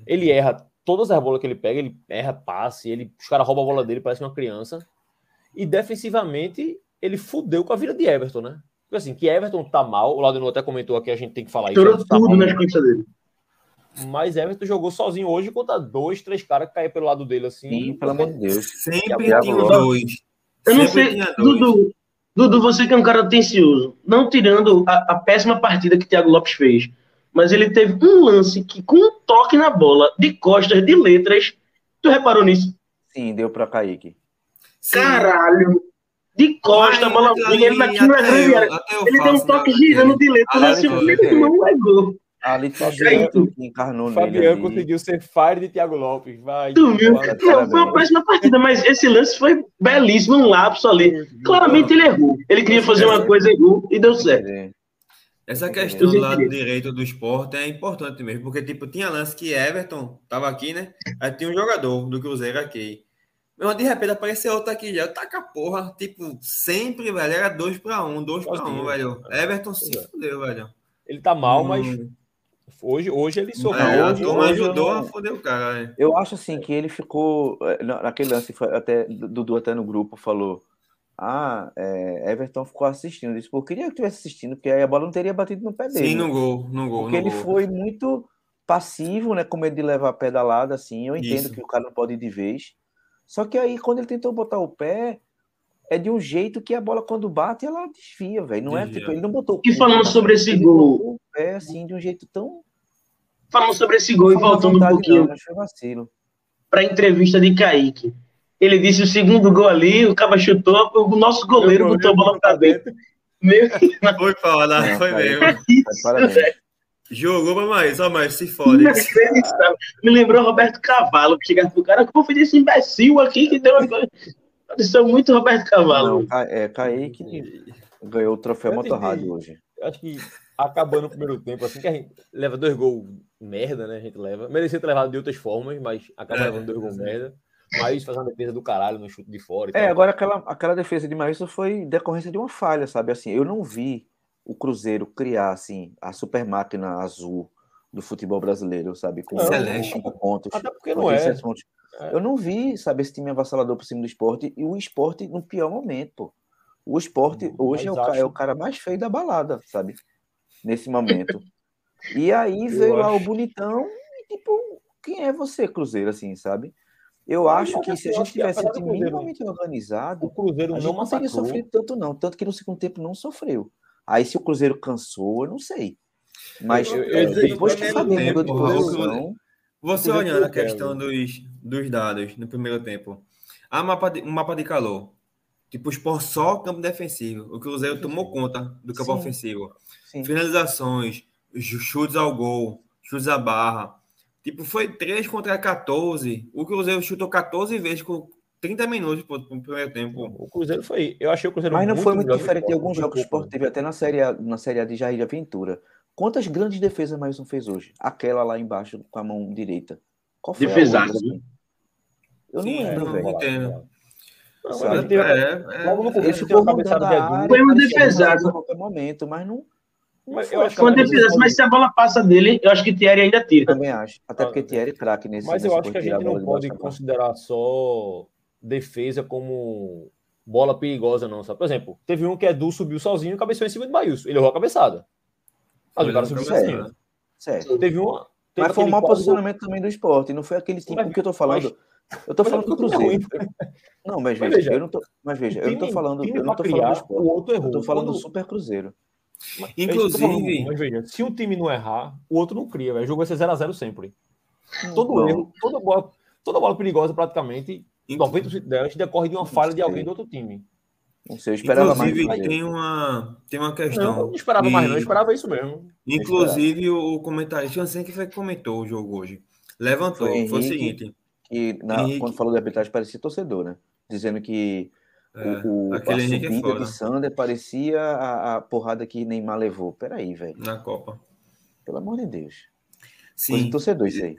Ele erra todas as bolas que ele pega, ele erra passe, ele, os caras roubam a bola dele, parece uma criança. E defensivamente, ele fudeu com a vida de Everton, né? Porque assim, que Everton tá mal, o Ladino até comentou aqui, a gente tem que falar isso. Tudo, tá tudo nas costas dele. Mas Everton jogou sozinho hoje contra dois, três caras que caíram pelo lado dele assim. Sim, pelo amor de Deus. Sempre tinha dois. Eu não sei, Dudu, Dudu, você que é um cara atencioso, não tirando a, a péssima partida que Thiago Lopes fez, mas ele teve um lance que, com um toque na bola, de costas, de letras, tu reparou nisso? Sim, deu para Kaique. Sim. Caralho! De costas, a bola ele naquilo é grande. Ele deu um toque girando de letras, assim, ele não legou. Ali Fabiano que encarnou Fabiano conseguiu ser fire de Thiago Lopes. Vai. Tu viu? Não, foi uma péssima partida, mas esse lance foi belíssimo, um lapso ali. Claramente ele errou. Ele queria fazer uma coisa, errou e deu certo. Essa questão do lado direito do esporte é importante mesmo, porque tipo, tinha lance que Everton tava aqui, né? Aí tinha um jogador do Cruzeiro aqui. Mas de repente apareceu outro aqui já. Taca porra, tipo, sempre, velho. Era dois para um, dois para um, velho. Everton se fudeu, velho. Ele tá mal, hum. mas Hoje, hoje ele sofreu. É, hoje, hoje ajudou a foder o cara. É. Eu acho assim que ele ficou. É, naquele lance, até Dudu até no grupo falou. Ah, é, Everton ficou assistindo. Disse, pô, eu queria que estivesse assistindo, porque aí a bola não teria batido no pé dele. Sim, no gol, no gol. Porque no ele gol. foi muito passivo, né? Com medo de levar a pedalada, assim. Eu entendo Isso. que o cara não pode ir de vez. Só que aí, quando ele tentou botar o pé, é de um jeito que a bola, quando bate, ela desvia, velho. Não é tipo, ele não botou. E falando sobre esse gol. É assim, de um jeito tão. Falando sobre esse gol e voltando um pouquinho. Para a entrevista de Kaique. Ele disse o segundo gol ali, o cara chutou, o nosso goleiro botou a bola para dentro. Meu... Foi foda, é, foi mesmo. Jogou pra mais, ó, mais se fode. Me lembrou Roberto Cavalo, que chegava pro cara, como foi desse imbecil aqui que deu uma coisa. Pareceu muito Roberto Cavalo. Não, é, Kaique ganhou o troféu Motorrad hoje. Acho que acabando o primeiro tempo, assim, que a gente leva dois gols merda, né? A gente leva. Merecia ter levado de outras formas, mas acaba é, levando dois gols merda. Mas faz uma defesa do caralho no chute de fora. é, tal. agora aquela, aquela defesa de Maílson foi decorrência de uma falha, sabe? Assim, eu não vi o Cruzeiro criar assim a super máquina azul do futebol brasileiro, sabe? Com cinco pontos. Até porque não é. Pontos. Eu não vi, sabe, esse time avassalador por cima do esporte e o esporte no pior momento, pô. O esporte hoje é o, acho... é o, cara mais feio da balada, sabe? Nesse momento. e aí veio lá o bonitão e, tipo, quem é você, Cruzeiro, assim, sabe? Eu acho que se a gente tivesse um time minimamente organizado, o Cruzeiro não, não teria sofrido tanto, não. Tanto que no segundo tempo não sofreu. Aí se o Cruzeiro cansou, eu não sei. Mas eu, eu, eu, depois que o Flamengo mudou de posição. Você olhando a questão dos, dos dados no primeiro tempo. Há mapa de, um mapa de calor. Tipo, o só campo defensivo. O Cruzeiro tomou conta do campo Sim. ofensivo. Sim. Finalizações, chutes ao gol, chutes à barra. Tipo, foi 3 contra 14. O Cruzeiro chutou 14 vezes com 30 minutos pro, pro primeiro tempo. O Cruzeiro foi. Eu achei o Cruzeiro Mas não muito foi muito diferente de alguns jogos que o Sport teve até na série, a, na série a de Jair Aventura. Quantas grandes defesas mais um fez hoje? Aquela lá embaixo com a mão direita. Qual foi Defesaço. a outra? Eu Sim, não lembro, não, velho. entendo. Não, Sabe? mas tem- É, é, Logo no Ele começo tem ficou uma rodando cabeçada a de área, Edu. Foi um parecia defesaço. gol a qualquer momento, mas não. Mas eu acho que Foi uma do- mas se a bola passa dele, eu acho que Thierry ainda tira. também acho. Até Ah, porque Thierry é craque nesse Mas eu acho que a gente não de pode considerar só defesa como bola perigosa, não. Sabe? Por exemplo, teve um que Edu subiu sozinho e cabeceou em cima de Baius. Ele errou a cabeçada. Mas Foi o cara na subiu cabeçada. sozinho. Certo. Teve uma. Teve Mas foi um mau quase posicionamento também do esporte. Não foi aquele time Mas- que eu tô falando. Eu tô mas falando é do time é Cruzeiro. ruim. Não, mas Mas veja, veja, eu não tô, mas veja, eu não tô time- falando, time eu não tô falando do criar, esporte. o outro errou. Eu tô falando do Super Cruzeiro. Mas é tô falando, Inclusive- Mas veja, se um time não errar, o outro não cria. velho. O jogo vai ser 0x0 sempre. Todo Não. erro, toda bola, toda bola perigosa, praticamente, Inclu- 90% delas decorre de uma falha de alguém do outro time. Não sei, eu esperava mais. Inclusive, do Bahia. tem uma, tem uma Não, questão. eu não esperava mais, não. Eu E- esperava isso mesmo. Inclusive, o comentarista, não sei quem foi que comentou o jogo hoje. Levantou, Foi foi, o seguinte: que na- Henrique. quando falou de arbitragem parecia torcedor, né? Dizendo que é, o, o- a aquele Henrique é subida foda de Sander parecia a, a porrada que Neymar levou. Peraí, velho. na Copa. Pelo amor de Deus. Coisa Sim, de torcedor isso aí.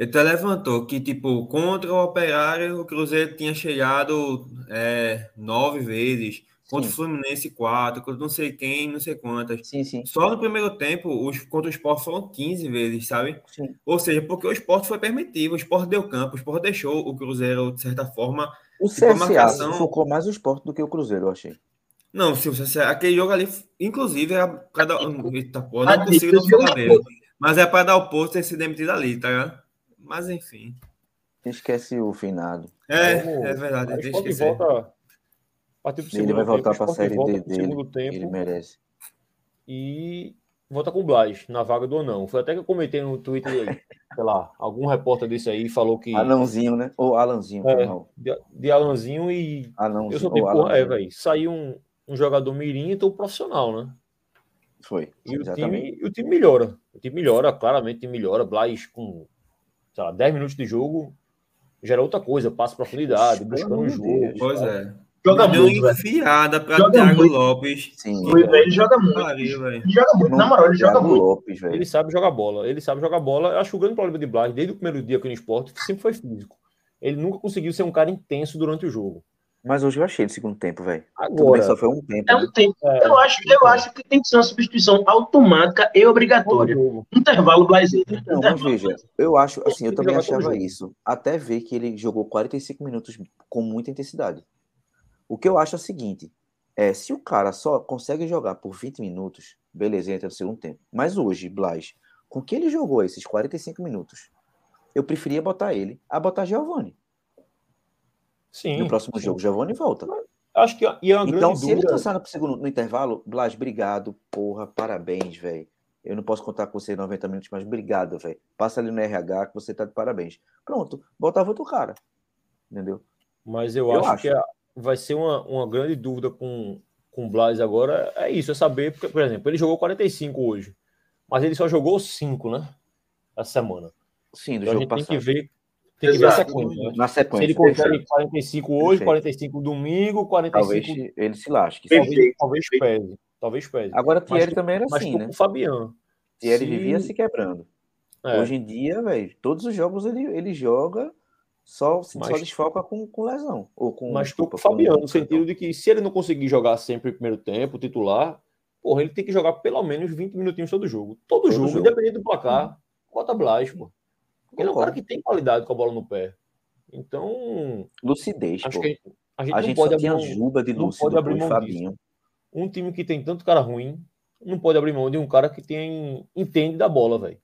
Ele até levantou que, tipo, contra o Operário, o Cruzeiro tinha chegado é, nove vezes, contra Sim. o Fluminense quatro, contra não sei quem, não sei quantas. Sim, sim. Só no primeiro tempo, os, contra o Sport foram 15 vezes, sabe? sim. Ou seja, porque o Sport foi permitido, o Sport deu campo, o Sport deixou o Cruzeiro, de certa forma. O a CSA marcação- focou mais o esporte do que o Cruzeiro, eu achei. Não, se você, aquele jogo ali, inclusive, era pra dar. Eita, Ah, não consigo não falar é dele. Mas é para dar o posto e ser demitido ali, tá ligado? Mas enfim. Esquece o finado. É, é verdade, Aí esquecer. volta. a partir do Ele vai tempo, voltar pra Sport série volta D pro dele. segundo tempo Ele merece. e volta com o Blas na vaga do Anão. Foi até que eu comentei no Twitter, sei lá, algum repórter desse aí falou que Anãozinho, né? Ou Alanzinho, É. foi mal. de, de Alanzinho e Anãozinho. eu sou ou tipo, é, Alanzinho. velho, saiu um, um jogador mirim, então profissional, né? Foi. E o time, o time melhora. O time melhora, claramente o time melhora. Blas com, sei lá, 10 minutos de jogo gera outra coisa, passa profundidade, buscando o jogo. Pois é. Joga Deu muito, enfiada para Thiago muito. Lopes. Sim. Ele joga muito. Pariu. Ele joga muito. Na moral, ele joga muito. Lopes. Ele sabe jogar bola, ele sabe jogar bola. Eu acho que o grande problema de Blas, desde o primeiro dia aqui no esporte, sempre foi físico. Ele nunca conseguiu ser um cara intenso durante o jogo. Mas hoje eu achei no segundo tempo, velho. Bem, Agora, só foi um tempo. É né? um tempo. é, Eu acho, eu acho que tem que ser uma substituição automática e obrigatória. Intervalo Blazer. Não, mas veja, eu acho, assim, eu também achava isso, até ver que ele jogou 45 minutos com muita intensidade. O que eu acho é o seguinte, é, se o cara só consegue jogar por 20 minutos, beleza, entra no segundo tempo. Mas hoje, Blas, com que ele jogou esses 45 minutos, eu preferia botar ele a botar Giovanni. Sim. No próximo sim. jogo, Giovanni volta. Acho que e é uma Então, grande se ele dúvida. cansar no segundo no intervalo, Blas, obrigado, porra, parabéns, velho. Eu não posso contar com você 90 minutos, mas obrigado, velho. Passa ali no RH que você tá de parabéns. Pronto, botava outro cara. Entendeu? Mas eu, Eu acho, acho. que a- vai ser uma, uma grande dúvida com, com o Blas agora. É isso, é saber, porque, por exemplo, ele jogou 45 hoje, mas ele só jogou 5, né? Essa semana. Sim, do Então a jogo gente tem que passado. ver, tem que ver a Exato. sequência. né? Na Se sequência. ele consegue 45 hoje, Perfeito. 45 domingo, 45 Talvez ele se lasque. Talvez, talvez pese. Talvez pese. Agora, Thierry Mas- também era Mas assim, né? com o Fabiano. Thierry Se- vivia se quebrando. é, Hoje em dia, velho, todos os jogos ele, ele joga, só, só Mas- desfalca com, com lesão. Ou com, mas desculpa, o Fabiano, com- no sentido de que se ele não conseguir jogar sempre o primeiro tempo, titular, porra, ele tem que jogar pelo menos 20 minutinhos todo jogo. Todo, Todo jogo, jogo. independente do placar, bota Blas, pô. Ele é um cara que tem qualidade com a bola no pé. Então, Lucidez, acho pô. que a gente A não gente pode só tinha. Juba de Lúcido pode abrir mão Fabinho. Um time que tem tanto cara ruim, não pode abrir mão de um cara que tem entende da bola, velho.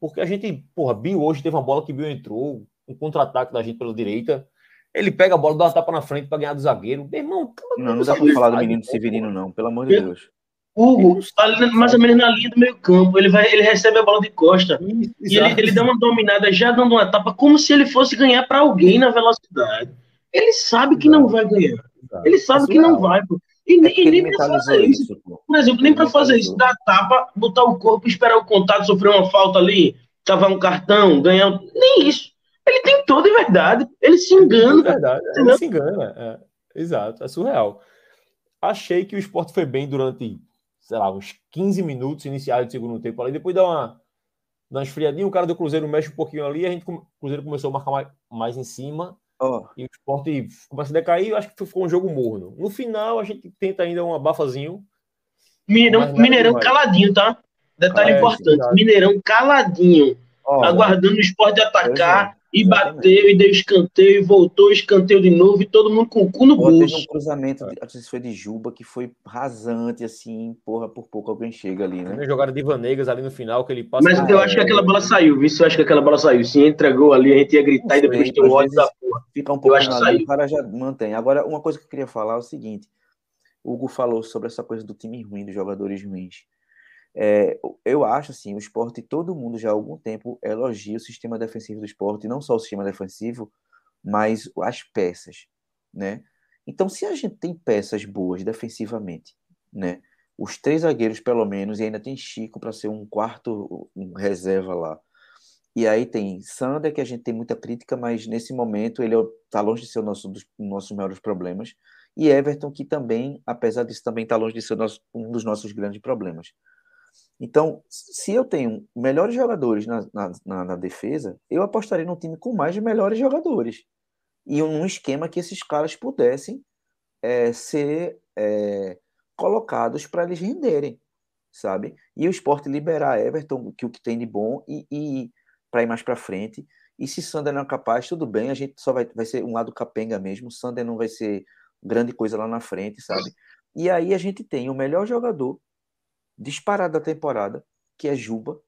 Porque a gente, porra, Bill hoje teve uma bola que Bill entrou, um contra-ataque da gente pela direita. Ele pega a bola, dá uma tapa na frente pra ganhar do zagueiro. Meu irmão, Não, não dá pra falar do menino Severino, não. Pelo amor de Eu- Deus. Hugo, ali, mais ou menos na linha do meio campo, ele, vai, ele recebe a bola de costa. E ele, exato. ele dá uma dominada já dando uma tapa, como se ele fosse ganhar para alguém na velocidade. Ele sabe que não vai ganhar. Exato. Ele sabe É que não vai, pô. E, É e nem mentalizou fazer isso. isso. Por exemplo, nem pra fazer isso, dar tapa, botar o corpo, esperar o contato, sofrer uma falta ali, cavar um cartão, ganhar. Nem isso. Ele tentou de verdade. Ele se É engana. verdade, ele se engana. é. Exato, é surreal. Achei que o esporte foi bem durante, sei lá, uns 15 minutos iniciais do segundo tempo ali. Depois dá uma, dá uma esfriadinha, o cara do Cruzeiro mexe um pouquinho ali, a gente, o Cruzeiro começou a marcar mais, mais em cima. Oh. E o esporte começa a decair, eu acho que ficou um jogo morno. No final, a gente tenta ainda um abafazinho. Mineirão, Mineirão caladinho, tá? Detalhe é, importante: Mineirão caladinho. Oh, aguardando o esporte atacar. E bateu, e deu escanteio, e voltou, escanteio de novo, e todo mundo com o cu no Pô, bolso. Teve um cruzamento, acho que foi de Juba, que foi rasante, assim, porra, por pouco alguém chega ali, né? Tem jogada de Vanegas ali no final, que ele passa... Mas eu acho que aquela bola saiu, viu? Eu acho que aquela bola saiu. Se entregou ali, a gente ia gritar e depois tem um ódio da porra. Fica um pouco eu acho que saiu. o cara já mantém. Agora, uma coisa que eu queria falar é o seguinte, o Hugo falou sobre essa coisa do time ruim, dos jogadores ruins. É, eu acho assim, o esporte, todo mundo já há algum tempo elogia o sistema defensivo do esporte, não só o sistema defensivo, mas as peças, né? Então, se a gente tem peças boas defensivamente, né? Os três zagueiros, pelo menos, e ainda tem Chico para ser um quarto um reserva lá. E aí tem Sander, que a gente tem muita crítica, mas nesse momento ele está é longe de ser o nosso, dos nossos maiores problemas. E Everton, que também, apesar disso, também está longe de ser nosso, um dos nossos grandes problemas. Então, se eu tenho melhores jogadores na, na, na, defesa, eu apostaria num time com mais de melhores jogadores. E num esquema que esses caras pudessem é, ser é, colocados para eles renderem, sabe? E o esporte liberar Everton, que o que tem de bom, e, e para ir mais para frente. E se Sander não é capaz, tudo bem, a gente só vai, vai ser um lado capenga mesmo. Sander não vai ser grande coisa lá na frente, sabe? E aí a gente tem o melhor jogador disparado da temporada, que é Juba,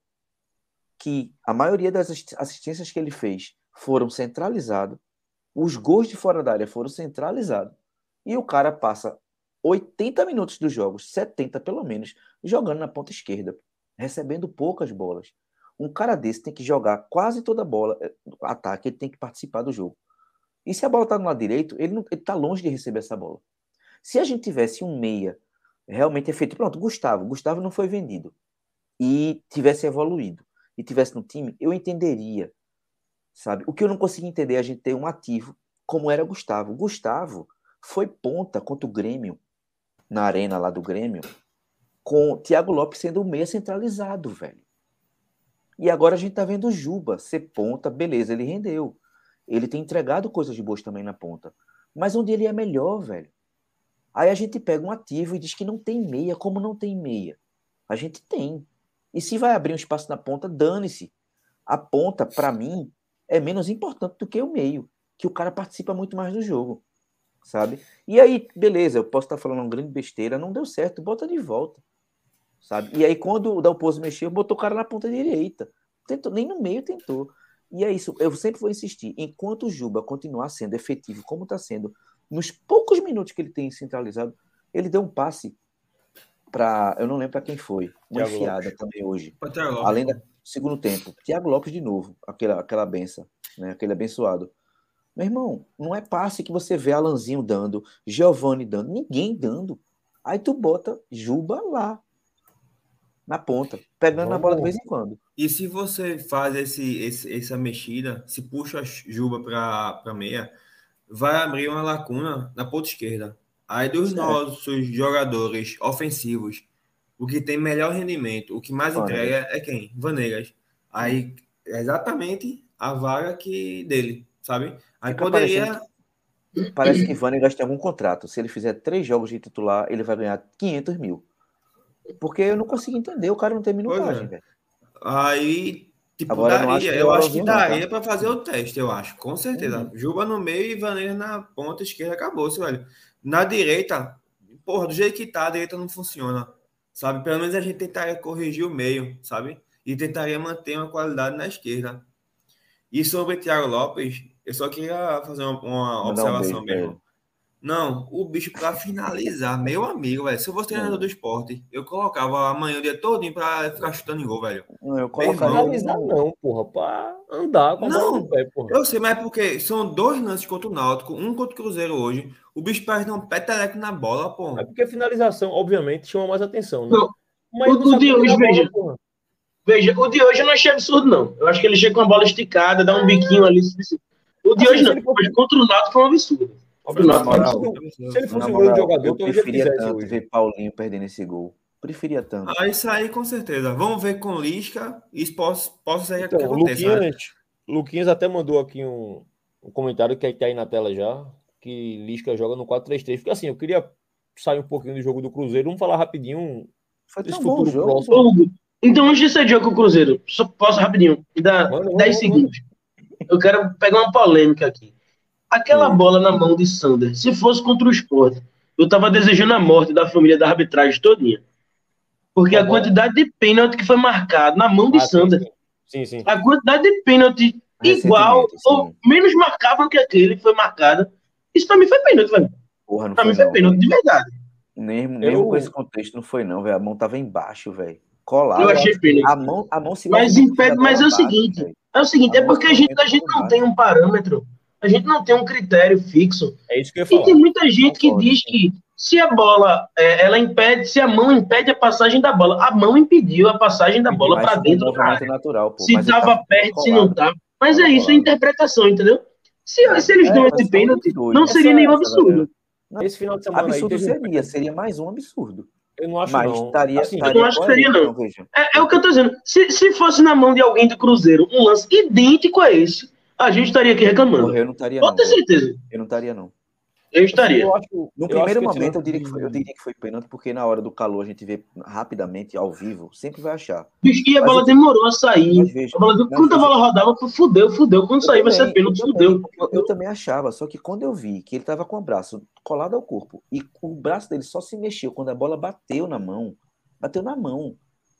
que a maioria das assistências que ele fez foram centralizadas, os gols de fora da área foram centralizados, e o cara passa 80 minutos dos jogos, 70 pelo menos, jogando na ponta esquerda, recebendo poucas bolas. Um cara desse tem que jogar quase toda a bola, eh, ataque, ele tem que participar do jogo. E se a bola está no lado direito, ele está longe de receber essa bola. Se a gente tivesse um meia realmente é feito. Pronto, Gustavo. Gustavo não foi vendido. E tivesse evoluído. E tivesse no time, eu entenderia. Sabe? O que eu não consegui entender é a gente ter um ativo como era Gustavo. Gustavo foi ponta contra o Grêmio, na arena lá do Grêmio, com Thiago Lopes sendo o meia centralizado, velho. E agora a gente tá vendo o Juba ser ponta, beleza, ele rendeu. Ele tem entregado coisas boas também na ponta. Mas onde ele é melhor, velho? Aí a gente pega um ativo e diz que não tem meia, como não tem meia? A gente tem. E se vai abrir um espaço na ponta, dane-se. A ponta, para mim, é menos importante do que o meio, que o cara participa muito mais do jogo, sabe? E aí, beleza, eu posso estar falando uma grande besteira, não deu certo, bota de volta, sabe? E aí, quando o Dalpozo mexeu, botou o cara na ponta direita. Tentou, nem no meio tentou. E é isso, eu sempre vou insistir. Enquanto o Juba continuar sendo efetivo como está sendo nos poucos minutos que ele tem centralizado, ele deu um passe para. Eu não lembro para quem foi. Uma Thiago enfiada Lopes. também hoje. Além do segundo tempo. Thiago Lopes de novo, aquela, aquela benção, né? aquele abençoado. Meu irmão, não é passe que você vê Alanzinho dando, Giovanni dando, ninguém dando. Aí tu bota Juba lá, na ponta, pegando Vamos. na bola de vez em quando. E se você faz esse, esse essa mexida, se puxa a Juba para meia, vai abrir uma lacuna na ponta esquerda. Aí dos certo. nossos jogadores ofensivos, o que tem melhor rendimento, o que mais entrega é quem? Vanegas. Aí é exatamente a vaga que dele, sabe? Aí Fica poderia. Parecendo... Parece que Vanegas tem algum contrato. Se ele fizer três jogos de titular, ele vai ganhar 500 mil. Porque eu não consigo entender, o cara não tem minutagem, é. velho. Aí Tipo, Agora, daria, acho eu acho que daria para fazer o teste, eu acho, com certeza. Uhum. Juba no meio e Vaneira na ponta esquerda, acabou, velho. Na direita, porra, do jeito que tá, a direita não funciona, sabe? Pelo menos a gente tentaria corrigir o meio, sabe? E tentaria manter uma qualidade na esquerda. E sobre Thiago Lopes, eu só queria fazer uma, uma observação um mesmo. Não, o bicho para finalizar, meu amigo, velho. Se eu fosse treinador do esporte, eu colocava amanhã o dia todo para ficar chutando em gol, velho. Não, eu colocava finalizar não, porra, para andar com a não, pé, porra. Eu sei, mas é porque são dois lances contra o Náutico, um contra o Cruzeiro hoje. O bicho perde um peteleco na bola, porra. É porque a finalização, obviamente, chama mais atenção, né? Não. Mas o, o de hoje, veja. Bola, veja, o de hoje eu não achei absurdo, não. Eu acho que ele chega com a bola esticada, dá um biquinho ali. O de assim, hoje não. Fosse... Contra o Náutico foi um absurdo. Moral, se ele fosse um grande jogador, eu preferia tanto hoje. ver Paulinho perdendo esse gol. Preferia tanto. Ah, isso aí com certeza. Vamos ver com Lisca. Isso posso, posso ser então, que aconteça. Luquinhas, né? Luquinhas até mandou aqui um, um comentário que está aí na tela já, que Lisca joga no 4-3-3. Porque assim, eu queria sair um pouquinho do jogo do Cruzeiro, vamos falar rapidinho Foi desse tão bom o futuro jogo. próximo. Então, antes desse jogo com o Cruzeiro, só posso rapidinho, me dá Manda, manda, 10 manda. segundos. Eu quero pegar uma polêmica aqui. Aquela Hum. bola na mão de Sander, se fosse contra o esporte, eu tava desejando a morte da família da arbitragem todinha. Porque a quantidade de pênalti que foi marcado na mão de Ah, Sander, sim. Sim, a quantidade de pênalti igual ou menos marcável que aquele foi marcada, isso pra mim foi pênalti, velho. Porra, não Pra foi mim foi não. pênalti de verdade. Mesmo, mesmo Eu- com esse contexto, não foi não, velho. A mão tava embaixo, velho. Colado. Eu achei pênalti. A mão, a mão se Mas impede- mas é o seguinte. É o seguinte, é porque a gente, a gente não tem um parâmetro, a gente não tem um critério fixo. É isso que eu ia E tem muita gente que diz que se a bola, é, ela impede, se a mão impede a passagem da bola, a mão impediu a passagem da bola para dentro da movimento área. natural, pô. Se Mas ele tava tava perto, se não colado. tava. Mas é Tava isso, é colado. interpretação, entendeu? Se, se eles É, dão esse pênalti, não Essa- seria nenhum absurdo. Esse final de semana Absurdo aí teve um- seria, seria mais um absurdo. Eu não acho Mas não. estaria, Assim, estaria eu não acho que seria, não. veja. É, é o que eu tô dizendo. Se, se fosse na mão de alguém do Cruzeiro um lance idêntico a esse, a gente estaria aqui reclamando. Porra, eu não estaria não. Pode ter certeza. Eu não estaria não. Eu estaria. eu acho- No eu primeiro que momento, eu diria, que foi, eu diria que foi pênalti, porque na hora do calor a gente vê rapidamente, ao vivo, sempre vai achar. E a Mas bola eu- demorou a sair. Mas veja, A bola, mas quando a bola rodava, fudeu, fudeu. Quando sair vai ser pênalti, fudeu. Eu, eu também achava, só que quando eu vi que ele tava com o braço colado ao corpo e o braço dele só se mexeu quando a bola bateu na mão, bateu na mão.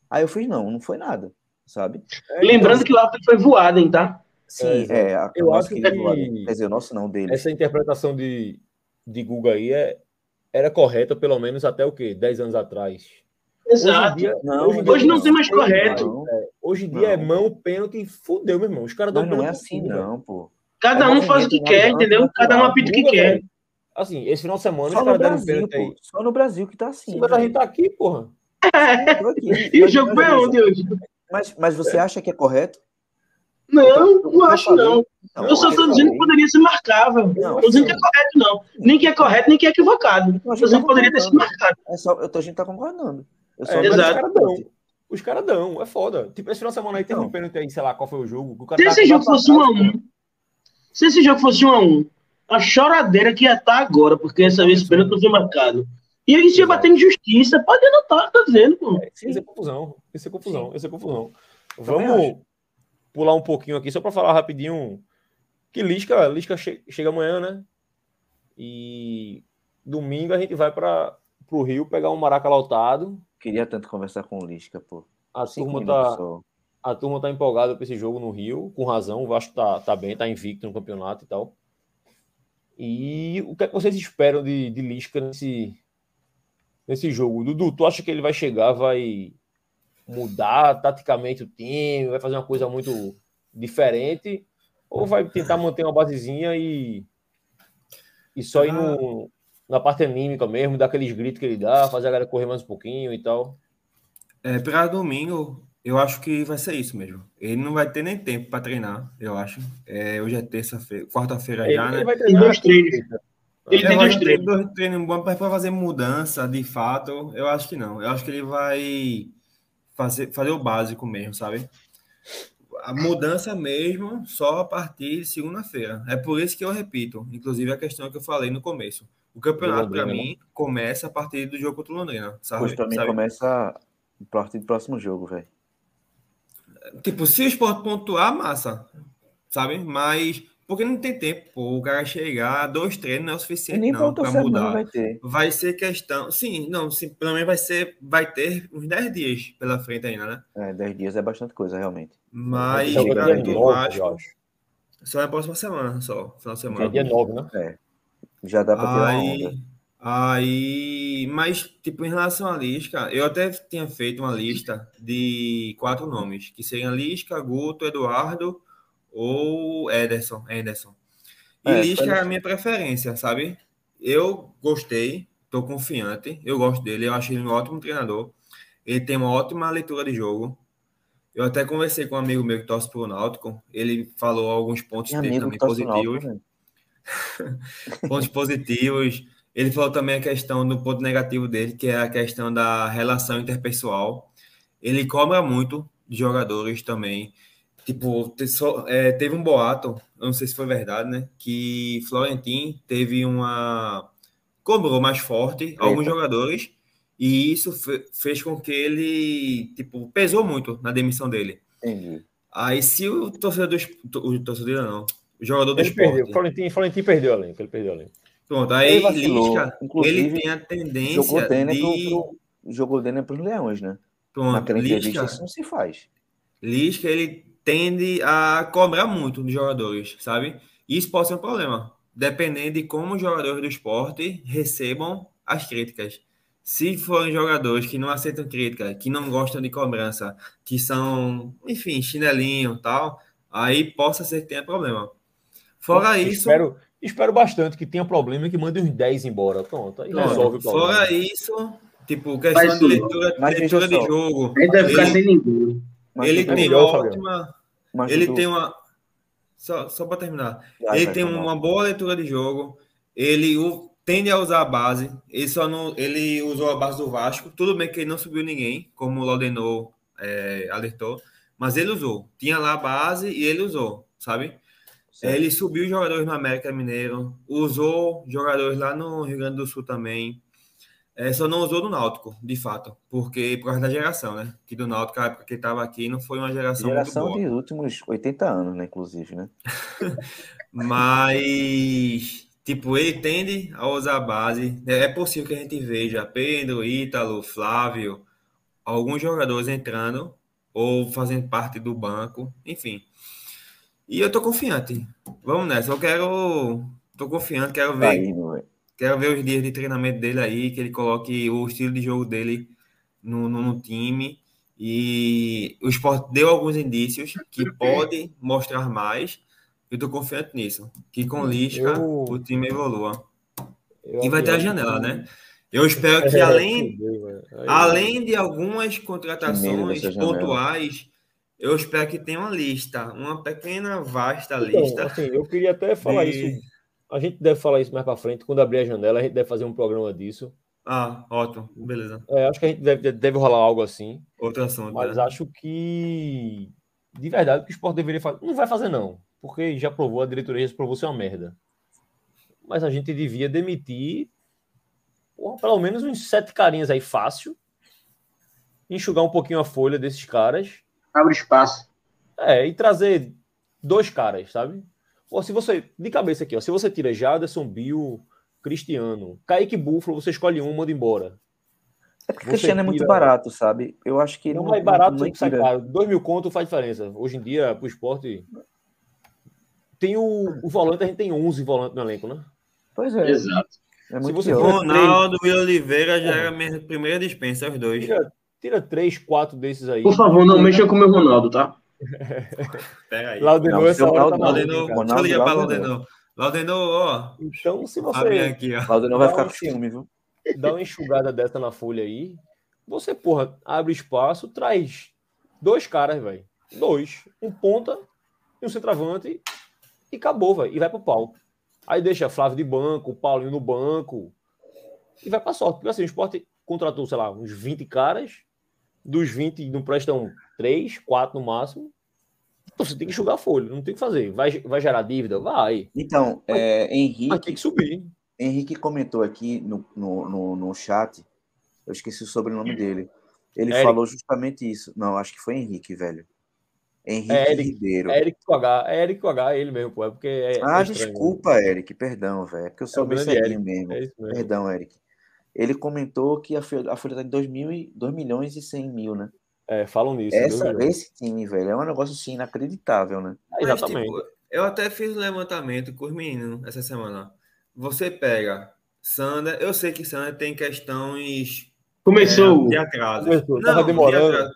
Aí eu fiz, não, não foi nada, sabe? Lembrando que o árbitro foi voado, hein, tá? Sim, É, é, a, eu acho que- lado. Quer dizer, o nosso não, dele. essa interpretação de, de Guga aí é, era correta, pelo menos até o quê? 10 anos atrás. Hoje Exato. dia, Não, hoje Hoje não tem mais correto. não. É, hoje em dia é mão, pênalti, fudeu, meu irmão. Os caras dão Mas não é assim, não, pô. Cada É um faz o que quer, entendeu? Cada um apita o que quer. Assim, esse final de semana Só os no caras deram Brasil, pênalti aí. Só no Brasil que tá assim. Sim, mas a velho. gente tá aqui, porra. Tô aqui. E o jogo foi onde hoje? Mas, mas você acha que é correto? Não, Eu- eu não acho falei. não. Não, Eu só falei. dizendo que poderia ser marcável. Não, tô dizendo que é correto, não. Nem que é correto, nem que é equivocado. Gente dizendo tá que poderia ter sido concordando. marcado. É só, eu tô, a gente tá concordando. Eu só É, Exato. caras dão. Os caras dão, é foda. Tipo, esse final de semana aí teve Não. um pênalti aí, sei lá qual foi o jogo. o cara Se tava esse o jogo fosse um a atrás, um, se esse jogo fosse um a um, a choradeira que ia estar agora, porque essa vez esse pênalti não foi marcado. E isso ia Exato. bater injustiça. Pode anotar, tô dizendo, pô. É, Isso é confusão. Isso é confusão. Isso é confusão. Vamos pular um pouquinho aqui, só para falar rapidinho que Lisca, Lisca che- chega amanhã, né? E domingo a gente vai para o Rio pegar um Maraca lotado. Queria tanto conversar com o Lisca, pô. A Cinco turma, tá, só. a turma tá empolgada para esse jogo no Rio, com razão. O Vasco tá, tá bem, tá invicto no campeonato e tal. E o que é que vocês esperam de, de Lisca nesse, nesse jogo? Dudu, tu acha que ele vai chegar, vai mudar taticamente o time, vai fazer uma coisa muito diferente? Ou vai tentar manter uma basezinha e, e só ir no, na parte anímica mesmo, dar aqueles gritos que ele dá, fazer a galera correr mais um pouquinho e tal? É, para domingo, eu acho que vai ser isso mesmo. Ele não vai ter nem tempo para treinar, eu acho. É, hoje é terça-feira, quarta-feira já, ele né? vai treinar dois treinos. Ele É, tem vai dois ter treinos. dois treinos bons, mas para fazer mudança, de fato, eu acho que não. Eu acho que ele vai fazer, fazer o básico mesmo, sabe? A mudança mesmo só a partir de segunda-feira. É por isso que eu repito, inclusive a questão que eu falei no começo. O campeonato, para Londrina, mim, começa a partir do jogo contra o Londrina, sabe? Pra mim Sabe? começa a partir do próximo jogo, velho. Tipo, se o esporte pontuar, massa, sabe? Mas porque não tem tempo, pô, o cara chegar, dois treinos não é o suficiente nem não para mudar. não vai ter. Vai ser questão. Sim, não, sim, pelo menos vai ser, vai ter uns 10 dias pela frente ainda, né? É, 10 dias é bastante coisa, realmente. Mas para dia do Vasco, só na próxima semana, só, final de semana. É dia 9, né? Já dá pra tirar uma Aí, onda. aí, mas, tipo, em relação a Lisca, eu até tinha feito uma lista de quatro nomes, que seriam Lisca, Guto, Eduardo ou Ederson. Ederson. E É, Lisca é a minha preferência, sabe? Eu gostei, tô confiante, eu gosto dele, eu acho ele um ótimo treinador. Ele tem uma ótima leitura de jogo. Eu até conversei com um amigo meu que torce pro Náutico, ele falou alguns pontos também positivos Náutico, pontos positivos. Ele falou também a questão do ponto negativo dele, que é a questão da relação interpessoal. Ele cobra muito de jogadores também. Tipo, te- só- é, teve um boato, eu não sei se foi verdade, né? Que Florentin teve uma. cobrou mais forte alguns jogadores, e isso fe- fez com que ele, tipo, pesou muito na demissão dele. Entendi. Aí, se o torcedor do. O torcedor não, o jogador do Ele perdeu. esporte. Florentin, Florentin perdeu o elenco. Ele perdeu elenco. Pronto, aí Ele vacilou, Lisca, ele tem a tendência Jogou Denner de. pro, pro, jogou Denner pros Leões, né? Pronto, Naquela entrevista Lisca, isso não se faz. Lisca, ele tende a cobrar muito dos jogadores, sabe? E isso pode ser um problema, dependendo de como os jogadores do esporte recebam as críticas. Se forem jogadores que não aceitam crítica, que não gostam de cobrança, que são, enfim, chinelinho e tal, aí possa ser que tenha problema. Fora Eu isso, Espero, espero bastante que tenha problema e que mande uns 10 embora. Pronto, aí Pronto, resolve o problema. fora isso, tipo, questão Mas, de leitura, leitura de jogo, gente vai ficar Ele- sem ninguém. Mas ele tem ótima. Mas Ele tem uma. Só, só para terminar. Vai, ele tem uma boa leitura de jogo. Ele o- tende a usar a base. Ele só não. Ele usou a base do Vasco. Tudo bem que ele não subiu ninguém, como o Laudenor é, alertou. Mas ele usou. Tinha lá a base e ele usou, sabe? Certo. Ele subiu jogadores no América Mineiro. Usou jogadores lá no Rio Grande do Sul também. É, só não usou do Náutico, de fato. Porque por causa da geração, né? Que do Náutico, a época que estava aqui, não foi uma geração, Geração dos últimos 80 anos, né? Inclusive, né? Mas, tipo, ele tende a usar a base. É é possível que a gente veja Pedro, Ítalo, Flávio, alguns jogadores entrando ou fazendo parte do banco, enfim. E eu tô confiante. Vamos nessa. Eu quero. Tô confiante, quero Tá ver, meu velho. Quero ver os dias de treinamento dele aí, que ele coloque o estilo de jogo dele no, no, no time. E o Sport deu alguns indícios que pode mostrar mais. Eu tô confiante nisso. Que com Lisca Eu- o time evolua. Eu E vai ter a janela, que- né? Eu espero que É, além, além de algumas contratações pontuais, eu espero que tenha uma lista, uma pequena, vasta Então, lista. assim, eu queria até falar de- isso. A gente deve falar isso mais pra frente. Quando abrir a janela, a gente deve fazer um programa disso. Ah, ótimo. Beleza. É, acho que a gente deve, deve rolar algo assim. Outro assunto. Mas né? acho que, de verdade, o que o esporte deveria fazer. Não vai fazer, não. Porque já provou, a diretoria já provou ser uma merda. Mas a gente devia demitir porra, pelo menos uns sete carinhas aí fácil. Enxugar um pouquinho a folha desses caras. Abre espaço. É, e trazer dois caras, sabe? Ou se você, de cabeça aqui, ó, se você tira Jaderson, Bill, Cristiano, Kaique Búfalo, você escolhe um, manda embora. É porque Você Cristiano é muito tira- barato, sabe? Eu acho que Não, não, mais barato não, sempre sai tira- caro. Dois mil conto faz diferença. Hoje em dia, pro esporte. Tem o, o volante, a gente tem 11 volantes no elenco, né? Pois é. Exato. É muito você Ronaldo e Oliveira já era a minha primeira dispensa, os dois. Tira, tira três, quatro desses aí. Por favor, não mexa com o meu Ronaldo, tá? Pega aí. Laudenor, Não, essa hora tá Laudenor- maluco, Laudenor, cara. deixa eu ligar pra Laudenor. Laudenor. Laudenor, ó. Então, se você aqui, ó. Laudenor vai ficar com ciúme, viu? dá uma enxugada dessa na folha aí, você, porra, abre espaço, traz dois caras, velho. Dois. Um ponta e um centroavante e acabou, velho. E vai pro pau. Aí deixa Flávio de banco, o Paulinho no banco e vai pra sorte. Porque assim, o esporte contratou, sei lá, uns 20 caras. Dos 20 não prestam 3, 4 no máximo. Então você tem que enxugar folha, não tem o que fazer. Vai, vai gerar dívida? Vai. Então, é, Henrique, que subir. Henrique comentou aqui no, no, no, no chat, eu esqueci o sobrenome dele. Ele Eric. falou justamente isso. Não, acho que foi Henrique, velho. Henrique É Eric. Ribeiro. É Eric com H, é Eric com H, é ele mesmo, pô. É porque é, ah, é desculpa, Eric, perdão, velho. É porque eu sou o grande bestezinho Eric. mesmo. É isso mesmo. Perdão, Eric. Ele comentou que a folha, a folha tá em 2, mil e, 2 milhões e 100 mil, né? É, falam nisso. Essa, esse time, velho, é um negócio assim inacreditável, né? Mas, Exatamente. tipo, eu até fiz um levantamento com os meninos essa semana. Você pega Sander, eu sei que Sander tem questões Começou. é, de atrasos. Começou, Não, tava demorando.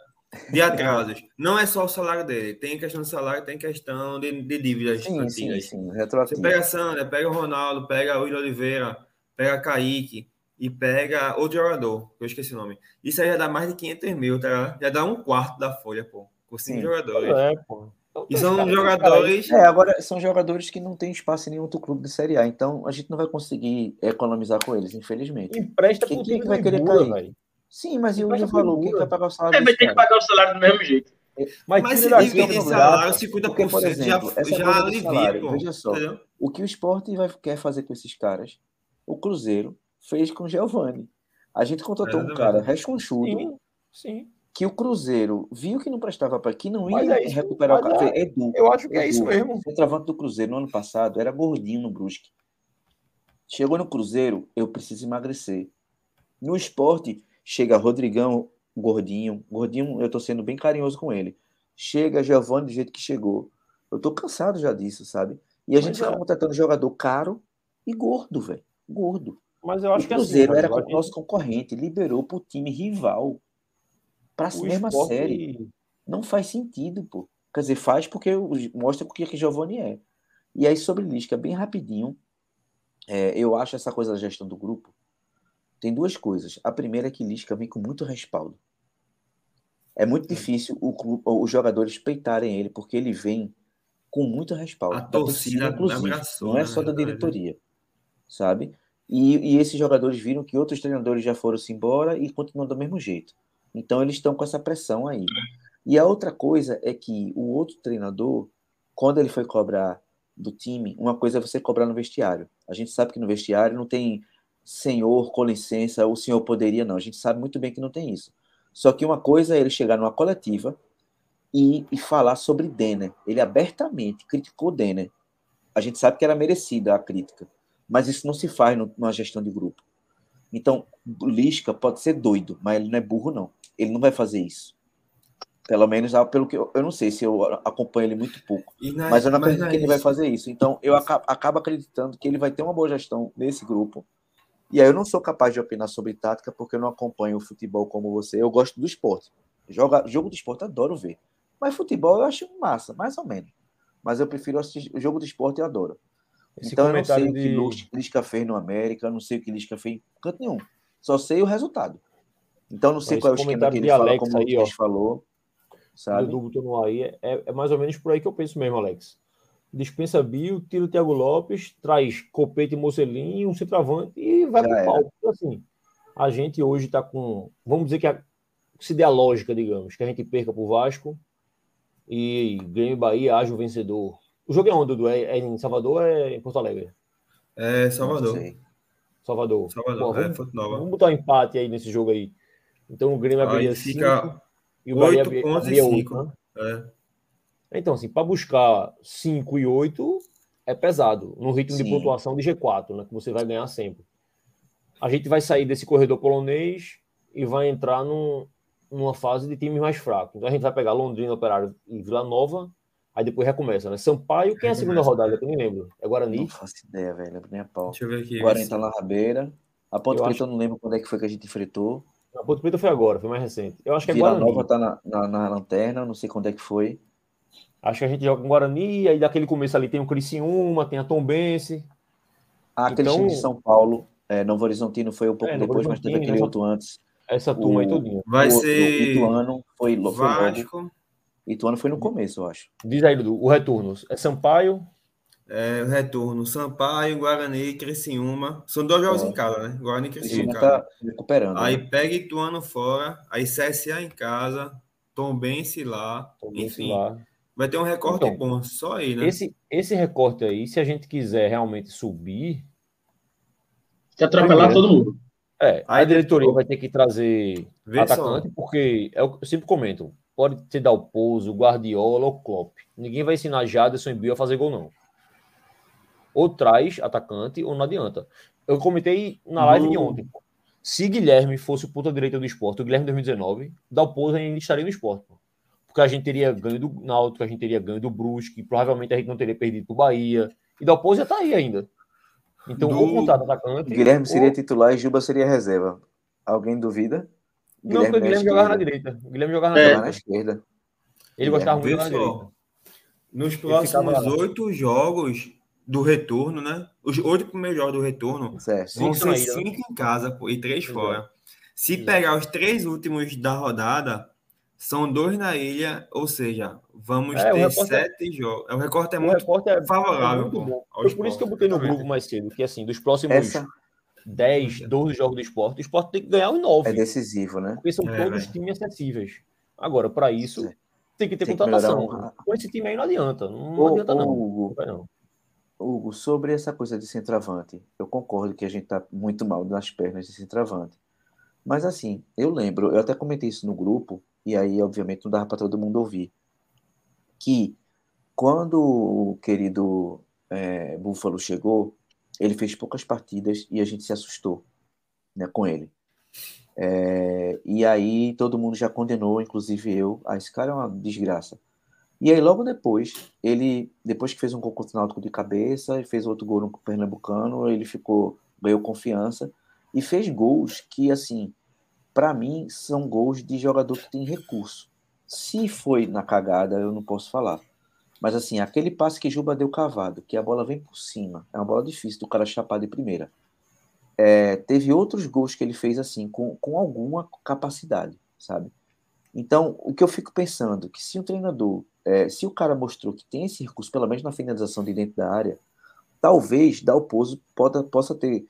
De, de atrasos. Não é só o salário dele. Tem questão de salário, tem questão de, de dívidas Sim, sim, antigas. sim. Você pega Sander, pega o Ronaldo, pega o William Oliveira, pega Kaique e pega outro jogador, que eu esqueci o nome. Isso aí já dá mais de 500 mil, tá? Já dá um quarto da folha, pô. Com cinco Sim. jogadores. É, pô. Então, E tem são cara- tem jogadores. É, agora são jogadores que não têm espaço em nenhum outro clube de Série A, então a gente não vai conseguir economizar com eles, infelizmente. cara que Empresta Quem- pro quem time que vai que querer cair? velho. Sim, mas e o William falou, quem vai pagar o salário É, vai ter que cara? pagar o salário do mesmo jeito. Mas, mas se dividir salário, 50% porque, por exemplo, já, já alivia, salário, pô, Veja só, entendeu? o que o esporte vai, quer fazer com esses caras, o Cruzeiro fez com o Giovani. A gente contratou é, um cara resconchudo, sim, sim. que o Cruzeiro viu que não prestava para que não ia é recuperar o cara. É, Edu, eu acho que Edu, é isso mesmo. O travante do Cruzeiro no ano passado era gordinho no Brusque. Chegou no Cruzeiro, eu preciso emagrecer. No esporte, chega Rodrigão, gordinho. Gordinho, eu tô sendo bem carinhoso com ele. Chega Giovanni do jeito que chegou. Eu tô cansado já disso, sabe? E a Mas gente é. fica contratando jogador caro e gordo, velho. Gordo. Mas eu acho o que assim, Cruzeiro assim, era o nosso concorrente, liberou pro time rival para a mesma esporte... série. Não faz sentido, pô. Quer dizer, faz porque mostra o que que Giovanni é. E aí sobre Lisca, bem rapidinho, é, eu acho essa coisa da gestão do grupo tem duas coisas. A primeira é que Lisca vem com muito respaldo. É muito difícil o, os jogadores peitarem ele, porque ele vem com muito respaldo. A torcida, inclusive, abraçou, não é só da diretoria, sabe? E, e, esses jogadores viram que outros treinadores já foram-se embora e continuam do mesmo jeito. Então eles estão com essa pressão aí. E a outra coisa é que o outro treinador, quando ele foi cobrar do time, uma coisa é você cobrar no vestiário. A gente sabe que no vestiário não tem senhor, com licença, o senhor poderia, não. A gente sabe muito bem que não tem isso. Só que uma coisa é ele chegar numa coletiva e, e falar sobre Denner. Ele abertamente criticou Denner. A gente sabe que era merecida a crítica, mas isso não se faz numa gestão de grupo. Então, Lisca pode ser doido, mas ele não é burro, não. Ele não vai fazer isso. Pelo menos, ah, pelo que eu, eu não sei se eu acompanho ele muito pouco, é, mas eu não acredito é que ele vai fazer isso. Então, eu acabo, acabo acreditando que ele vai ter uma boa gestão nesse grupo e aí eu não sou capaz de opinar sobre tática porque eu não acompanho o futebol como você. Eu gosto do esporte. Joga, jogo de esporte adoro ver. Mas futebol eu acho massa, mais ou menos. Mas eu prefiro assistir o jogo de esporte e adoro. Esse então eu não sei de... o que Lisca fez no América, eu não sei o que Lisca fez em canto nenhum. Só sei o resultado. Então não sei qual é o esquema que ele fala, Alex como aí, o falou. Sabe? O aí é, é mais ou menos por aí que eu penso mesmo, Alex dispensa Bill, tira o Thiago Lopes, traz Copete e Mocelinho, um centroavante e vai para o palco. Então, assim, a gente hoje está com, vamos dizer que a, se der a lógica, digamos, que a gente perca para o Vasco e Grêmio Bahia haja um vencedor. O jogo é onde, Dudu? É, é em Salvador ou é em Porto Alegre? É Salvador. Salvador. Salvador, Pô, é, vamos, vamos, botar um empate aí nesse jogo aí. Então o Grêmio abriria 5 e o Bahia abriria 8, né? É. Então, assim, para buscar 5 e 8 é pesado, no ritmo Sim. de pontuação de G4, né, que você vai ganhar sempre. A gente vai sair desse corredor polonês e vai entrar num, numa fase de time mais fraco. Então a gente vai pegar Londrina, Operário e Vila Nova, aí depois recomeça, né? Sampaio, quem é a segunda rodada? Eu nem lembro. É Guarani? Não faço ideia, velho. Nem a pau. Deixa eu ver aqui. Guarani tá na rabeira. A Ponte Preta acho... eu não lembro quando é que foi que a gente enfrentou. A Ponte Preta foi agora, foi mais recente. Eu acho que é Vila Guarani. Nova tá na, na, na lanterna, não sei quando é que foi. Acho que a gente joga com Guarani, aí daquele começo ali tem o Criciúma, tem a Tombense. Ah, aquele então, time de São Paulo, é, Novo Horizontino foi um pouco é, depois, mas teve aquele outro antes. Essa turma o, aí todinha. Vai o, ser. O Ituano foi, foi Vasco. Logo. Ituano foi no começo, eu acho. Diz aí, Dudu, o retorno. É Sampaio? É, o retorno. Sampaio, Guarani e Criciúma. São dois jogos é. em casa, né? Guarani e Criciúma. Tá recuperando. Aí né? pega Ituano fora, aí CSA em casa, Tombense lá. Tombense enfim. Lá. Vai ter um recorte então, bom, só aí, né? Esse, esse recorte aí, se a gente quiser realmente subir. Se atropelar todo mundo. É, a diretoria vai ter que trazer Vê atacante, só. porque é eu sempre comento: pode ter dar o pouso, Guardiola ou Klopp. Ninguém vai ensinar Jaderson e Bill a fazer gol, não. Ou traz atacante, ou não adianta. Eu comentei na live de ontem. Se Guilherme fosse o ponta direita do esporte, o Guilherme 2019, Dalpozo ainda estaria no esporte. Porque a gente teria ganho do Náutico, a gente teria ganho do Brusque, provavelmente a gente não teria perdido para o Bahia. E Dalpozo já está aí ainda. Então, do... o contrato atacante. Guilherme seria ou... titular e Juba seria reserva. Alguém duvida? Guilherme não, porque o Guilherme jogava na direita. O Guilherme jogava na, é. na esquerda. Ele gostava muito da direita. Nos próximos oito jogos do retorno, né? Os oito primeiros jogos do retorno certo. vão ser cinco em casa pô, e três fora. Se pegar os três últimos da rodada, são dois na ilha, ou seja, vamos é, ter é- sete é... jogos. O recorte é o muito recorte é, favorável. É muito bom. Foi por isso que eu botei no grupo mais cedo, que assim, dos próximos Essa... 10, 12 jogos do esporte, o esporte tem que ganhar os 9. É decisivo, né? Porque são é, todos times acessíveis. Agora, para isso, tem que ter Tem que contratação. melhorar Com esse time aí não adianta. Não, Ô, adianta, ô, não. Hugo, Não. Hugo, sobre essa coisa de centroavante, eu concordo que a gente tá muito mal nas pernas de centroavante. Mas assim, eu lembro, eu até comentei isso no grupo, e aí, obviamente, não dava para todo mundo ouvir, que quando o querido é, Búfalo chegou, ele fez poucas partidas e a gente se assustou né, com ele. É, e aí todo mundo já condenou, inclusive eu, ah, esse cara é uma desgraça. E aí logo depois, ele, depois que fez um gol contra o Náutico de cabeça, e fez outro gol no Pernambucano, ele ficou, ganhou confiança e fez gols que, assim, para mim, são gols de jogador que tem recurso. Se foi na cagada, eu não posso falar. Mas assim, aquele passe que Juba deu cavado, que a bola vem por cima, é uma bola difícil do cara chapar de primeira. É, teve outros gols que ele fez assim, com, com alguma capacidade, sabe? Então, o que eu fico pensando, que se o treinador, é, se o cara mostrou que tem esse recurso, pelo menos na finalização de dentro da área, talvez Dalpozo possa, possa ter.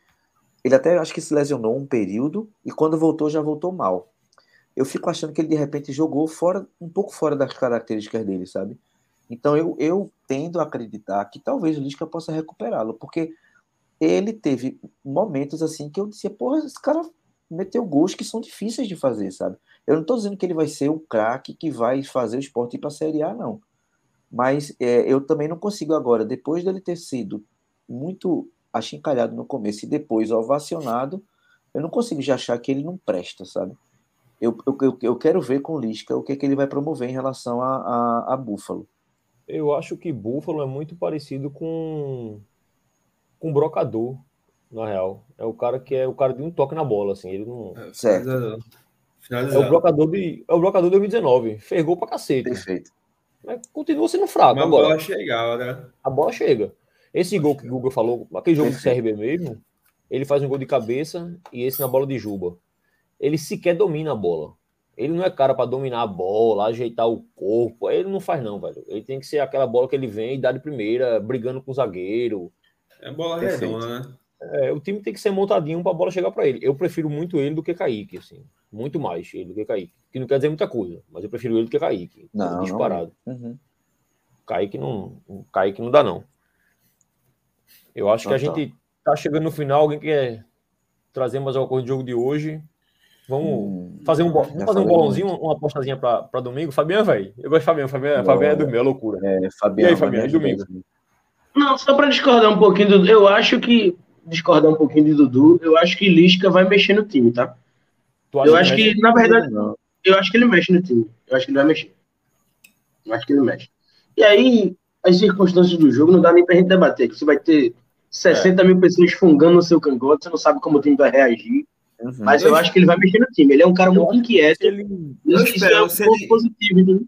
Ele até acho que se lesionou um período e quando voltou já voltou mal. Eu fico achando que ele de repente jogou fora, um pouco fora das características dele, sabe? Então eu, eu tendo a acreditar que talvez o Lisca possa recuperá-lo, porque ele teve momentos assim que eu dizia, porra, esse cara meteu gols que são difíceis de fazer, sabe? Eu não estou dizendo que ele vai ser o craque que vai fazer o esporte ir para a Série A, não. Mas é, eu também não consigo agora, depois dele ter sido muito achincalhado no começo e depois ovacionado, eu não consigo já achar que ele não presta, sabe? Eu, eu, eu quero ver com o Lisca o que, é que ele vai promover em relação a, a, a Búfalo. Eu acho que Búfalo é muito parecido com com brocador, na real. É o cara que é o cara de um toque na bola, assim. Ele não. É, Certo. É o blocador de. É o blocador de 2019. Fez gol pra cacete. Perfeito. Mas continua sendo fraco. Uma Agora, bola chegava, né? a bola chega. Esse gol que o Google falou, aquele jogo do CRB mesmo, ele faz um gol de cabeça e esse na bola de Juba. Ele sequer domina a bola. Ele não é cara para dominar a bola, ajeitar o corpo. Ele não faz, não, velho. Ele tem que ser aquela bola que ele vem e dá de primeira, brigando com o zagueiro. É bola Perfeito. redonda, né? É, o time tem que ser montadinho para a bola chegar para ele. Eu prefiro muito ele do que Kaique, assim. Muito mais ele do que Kaique. Que não quer dizer muita coisa, mas eu prefiro ele do que Kaique. Não, não. Disparado. Uhum. Kaique não, Kaique não dá, não. Eu acho que a tá. gente tá chegando no final. Alguém quer trazer mais alguma coisa do jogo de hoje? Vamos Hum, fazer um, vamos fazer um bolãozinho, uma apostazinha para domingo. Fabiano, velho. Eu gosto de Fabiano. Fabiano, Fabiano é dormir, é loucura. É, Fabiano, E aí, Fabiano, ajudar domingo? Não, só para discordar um pouquinho do. Eu acho que. Discordar um pouquinho de Dudu, eu acho que Lisca vai mexer no time, tá? Tu Eu acho que, na verdade, Não, eu acho que ele mexe no time. Eu acho que ele vai mexer. Eu acho que ele mexe. E aí, as circunstâncias do jogo não dá nem pra gente debater. Que você vai ter 60 mil pessoas fungando no seu cangote, você não sabe como o time vai reagir. Uhum. Mas eu acho que ele vai mexer no time. Ele é um cara muito inquieto. Ele, Eu espero, é um ele- positivo, entendeu?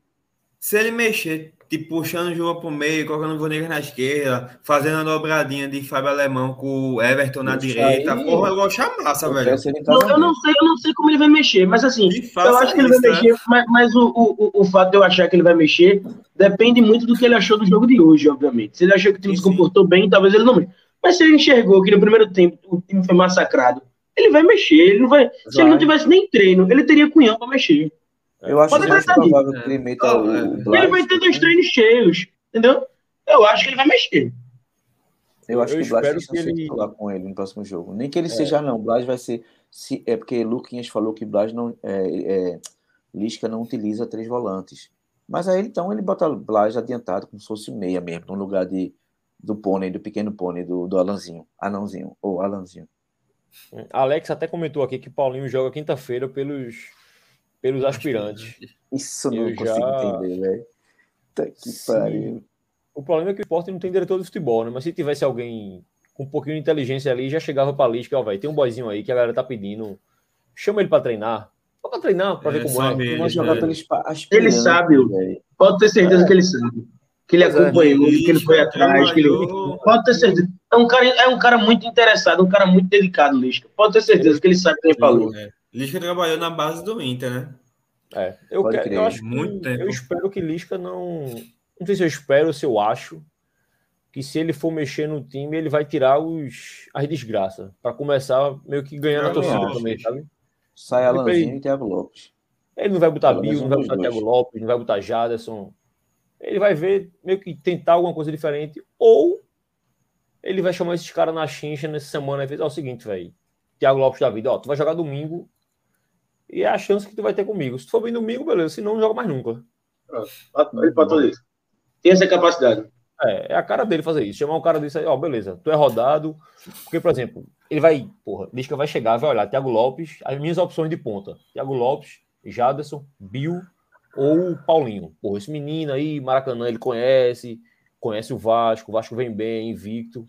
Se ele mexer, tipo, puxando o Juba pro meio, colocando o Vonegas na esquerda, fazendo a dobradinha de Fábio Alemão com o Everton na direita, aí- porra, eu vou achar massa, Eu velho. Não, eu não sei, eu não sei como ele vai mexer, mas assim, eu acho que ele vai né? mexer, mas, mas o, o, o- o fato de eu achar que ele vai mexer depende muito do que ele achou do jogo de hoje, obviamente. Se ele achou que o time Sim, se comportou bem, talvez ele não mexa. Mas se ele enxergou que no primeiro tempo o time foi massacrado, ele vai mexer. Ele não vai, se ele não Vai. tivesse nem treino, ele teria cunhão pra mexer. Eu acho Pode nisso. provável que ele meta É. o, o ele vai ter dois treinos cheios, entendeu? Eu acho que ele vai mexer. Eu acho Eu que o Blas que chance de ele- titular com ele no próximo jogo. Nem que ele seja, não. O Blas vai ser. Se, é porque Luquinhas falou que Blas não. É, é, Lisca não utiliza três volantes. Mas aí então ele bota o Blas adiantado, como se fosse meia mesmo, no lugar de, do pônei, do pequeno pônei, do, do Alanzinho. Anãozinho, ou Alanzinho. Alex até comentou aqui que Paulinho joga quinta-feira pelos, pelos aspirantes. Isso Eu não consigo já- entender, velho. Puta que Sim. pariu. O problema é que o Sport não tem diretor de futebol, né? Mas se tivesse alguém com um pouquinho de inteligência ali, já chegava pra lista, ó, velho, tem um boyzinho aí que a galera tá pedindo. Chama ele pra treinar. Só pra treinar, pra É, ver como é. Vai Ele jogar pelo espa- aspirante, sabe, velho. Pode ter certeza É. que ele sabe. Que ele é. acompanhou, que ele foi atrás, que ele. Pode ter certeza. É um cara, é um cara muito interessado, um cara muito dedicado, Lisca. Pode ter certeza que ele sabe quem falou. É. Lisca trabalhou na base do Inter, né? É, eu, quero, eu acho que Muito tempo. eu espero que Lisca não. Não sei se eu espero ou se eu acho que se ele for mexer no time, ele vai tirar os, as desgraças. Pra começar meio que ganhando a torcida acho. também, sabe? Sai Ele Alanzinho e Thiago Lopes. Ele não vai botar Bill, não vai botar Thiago Lopes, não vai botar Jaderson. Ele vai ver, meio que tentar alguma coisa diferente. Ou ele vai chamar esses caras na chincha nessa semana e fez, ó, é o seguinte, velho. Thiago Lopes da vida, ó, tu vai jogar domingo e é a chance que tu vai ter comigo. Se tu for bem domingo, beleza. Se não, não joga mais nunca. Ele pode isso. Tem essa capacidade. É, é a cara dele fazer isso. Chamar um cara desse aí, ó, beleza, tu é rodado. Porque, por exemplo, ele vai, porra, diz que vai chegar, vai olhar, Thiago Lopes, as minhas opções de ponta. Thiago Lopes, Jaderson, Bill ou Paulinho. Porra, esse menino aí, Maracanã, ele conhece, conhece o Vasco, o Vasco vem bem, invicto.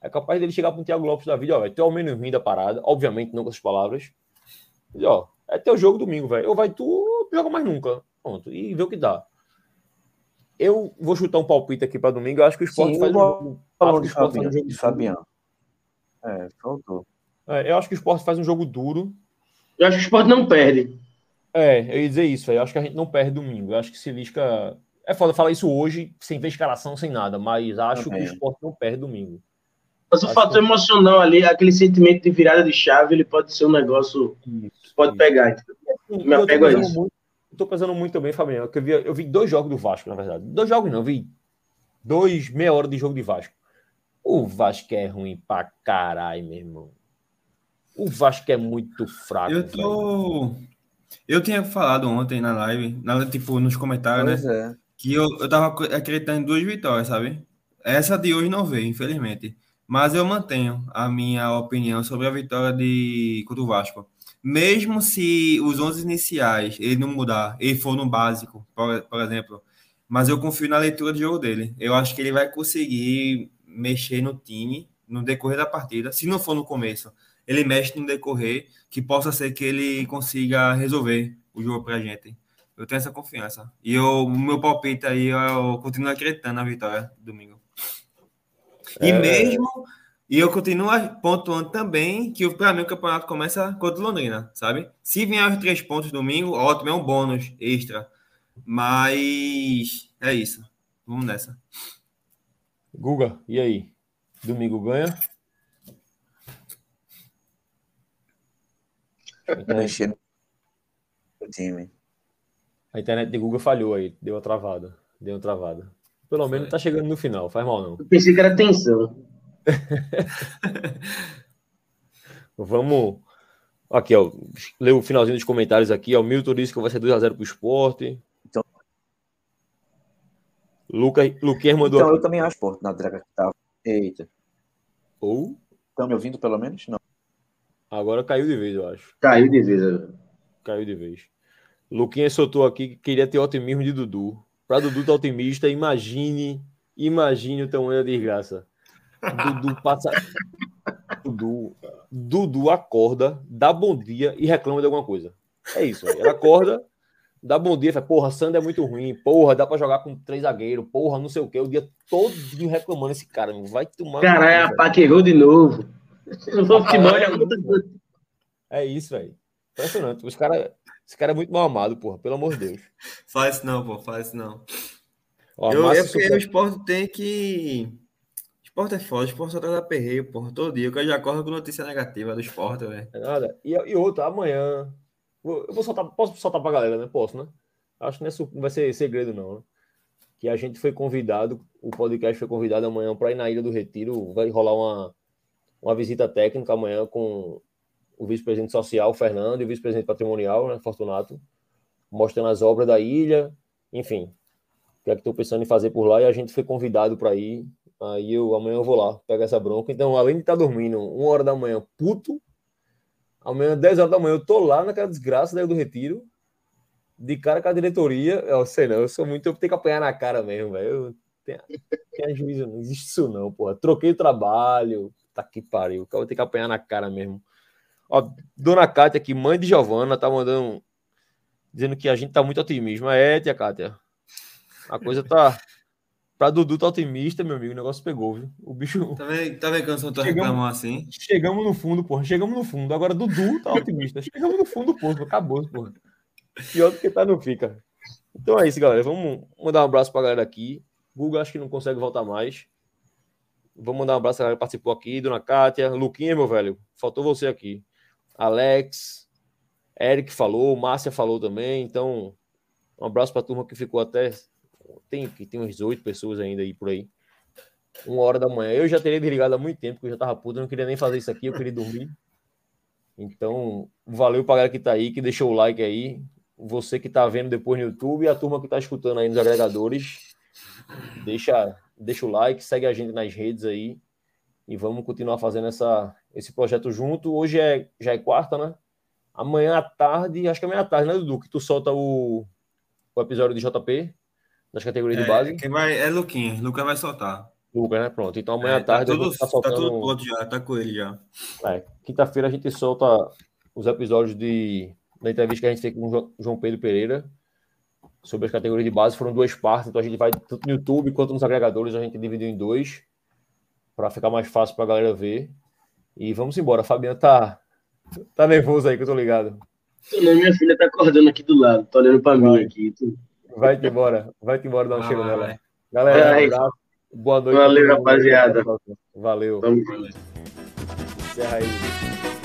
É capaz dele chegar para o Thiago Lopes da vida, ó, vai ter o menos ruim da parada, obviamente não com essas palavras. E, ó, é teu jogo domingo, velho. Ou vai tu, ou joga mais nunca. Pronto, e vê o que dá. Eu vou chutar um palpite aqui para domingo. Eu acho que o esporte Sim, faz um jogo. Acho que o esporte faz um jogo de Fabiano. É, faltou. É, eu acho que o esporte faz um jogo duro. Eu acho que o esporte não perde. É, eu ia dizer isso, eu acho que a gente não perde domingo. Eu acho que se Lisca. É foda falar isso hoje, sem ver escalação, sem nada, mas acho que o esporte não perde domingo. Mas o acho fator que... emocional ali, aquele sentimento de virada de chave, ele pode ser um negócio. Isso, pode isso. pegar. Então, me apego a isso. Muito, tô pensando muito também, Fabiano, que eu vi, eu vi dois jogos do Vasco, na verdade. Dois jogos não, eu vi dois, meia hora de jogo de Vasco. O Vasco é ruim pra caralho, meu irmão. O Vasco é muito fraco. Eu tô. Velho. Eu tinha falado ontem na live, na, tipo, nos comentários, pois né? É. Que eu, eu tava acreditando em duas vitórias, sabe? Essa de hoje não veio, infelizmente. Mas eu mantenho a minha opinião sobre a vitória de contra o Vasco mesmo se os 11 iniciais ele não mudar, ele for no básico, por, por exemplo, mas eu confio na leitura de jogo dele. Eu acho que ele vai conseguir mexer no time no decorrer da partida. Se não for no começo, ele mexe no decorrer, que possa ser que ele consiga resolver o jogo para a gente. Eu tenho essa confiança. E o meu palpite aí, eu continuo acreditando na vitória domingo. E é... mesmo e eu continuo pontuando também que para mim o campeonato começa contra o Londrina, sabe? Se vier os três pontos domingo, ótimo, é um bônus extra. Mas é isso. Vamos nessa. Guga, e aí? Domingo ganha? Mexendo o time. A internet de Guga falhou aí, deu uma travada. Deu uma travada. Pelo menos tá chegando no final, faz mal não. Eu pensei que era tensão. Vamos. Aqui, ó. Lê o finalzinho dos comentários aqui. Ó. O Milton disse que vai ser 2x0 pro esporte. Então... Lucas, Luquinhas mandou. Então, aqui. eu também acho, pô, na draga que tava. Eita. Ou? Estão me ouvindo pelo menos? Não. Agora caiu de vez, eu acho. Caiu de vez. Caiu de vez. Luquinhas soltou aqui que queria ter otimismo de Dudu. Para Dudu tá otimista, imagine, imagine o tamanho da desgraça. Dudu passa. Dudu, Dudu acorda, dá bom dia e reclama de alguma coisa. É isso, véio. ela acorda, dá bom dia, fala, porra, Sander é muito ruim, porra, dá pra jogar com três zagueiros, porra, não sei o que, o dia todo reclamando esse cara, não vai tomar. Caralho, apaqueirou de novo. É isso, velho. Impressionante. Os cara, esse cara é muito mal amado, porra, pelo amor de Deus. Faz não, pô, faz não. Ó, eu, é porque super... o esporte tem que esporte é foda, o esporte só traz aperreio, porra, todo dia. Eu já acordo com notícia negativa do esporte, velho. É nada. E, e outra, amanhã. Eu vou soltar, posso soltar pra galera, né? Posso, né? Acho que não, é, não vai ser segredo, não. Né? Que a gente foi convidado, o podcast foi convidado amanhã para ir na Ilha do Retiro. Vai rolar uma, uma visita técnica amanhã com o vice-presidente social, Fernando, e o vice-presidente patrimonial, né, Fortunato, mostrando as obras da ilha, enfim, o que é que estou pensando em fazer por lá, e a gente foi convidado para ir, Aí eu amanhã eu vou lá pegar essa bronca. Então, além de estar tá dormindo uma hora da manhã, puto, amanhã, 10 horas da manhã, eu tô lá naquela desgraça daí do retiro, de cara com a diretoria. Eu sei não, eu sou muito, eu tenho que apanhar na cara mesmo, velho. Tenho, tenho juízo, não existe isso não, porra. Troquei o trabalho, tá que pariu. Eu ter que apanhar na cara mesmo. Ó, Dona Cátia aqui, mãe de Giovana, tá mandando, dizendo que a gente tá muito otimismo. É, tia Cátia. A coisa tá Pra Dudu tá otimista, meu amigo, o negócio pegou, viu? O bicho. Tá vendo, tá vendo que eu tô reclamando assim? Chegamos no fundo, porra. Chegamos no fundo. Agora Dudu tá otimista. Chegamos no fundo, porra. Acabou, porra. Pior do que tá, não fica. Então é isso, galera. Vamos mandar um abraço pra galera aqui. Google acho que não consegue voltar mais. Vamos mandar um abraço pra galera que participou aqui. Dona Kátia, Luquinha, meu velho. Faltou você aqui. Alex, Eric falou, Márcia falou também. Então, um abraço para a turma que ficou até. Tem, tem umas oito pessoas ainda aí por aí. Uma hora da manhã. Eu já teria desligado há muito tempo, porque eu já tava puto, eu não queria nem fazer isso aqui, eu queria dormir. Então, valeu pra galera que tá aí, que deixou o like aí. Você que tá vendo depois no YouTube e a turma que tá escutando aí nos agregadores. Deixa, deixa o like, segue a gente nas redes aí. E vamos continuar fazendo essa, esse projeto junto. Hoje é, já é quarta, né? Amanhã à tarde, acho que amanhã à tarde, né, Dudu? Que tu solta o, o episódio de JP, das categorias é, de base. Quem vai é Luquinhas, Lucas vai soltar. Lucas, né? Pronto. Então amanhã É, à tarde tá tudo, tá tá soltando. tudo pronto já, tá com ele já. É, Quinta-feira a gente solta os episódios de, da entrevista que a gente fez com o Jo- João Pedro Pereira sobre as categorias de base. Foram duas partes, então a gente vai tanto no YouTube quanto nos agregadores, a gente dividiu em dois para ficar mais fácil para a galera ver. E vamos embora. A Fabiana tá, tá nervoso aí, que eu tô ligado. Não, minha filha tá acordando aqui do lado, tá olhando pra mim aqui. Vai-te embora, vai-te embora dar um Vai, cheiro nela. vai. Galera, Vai. abraço. Boa noite. Valeu, rapaziada. Valeu. Vamos. Encerra aí.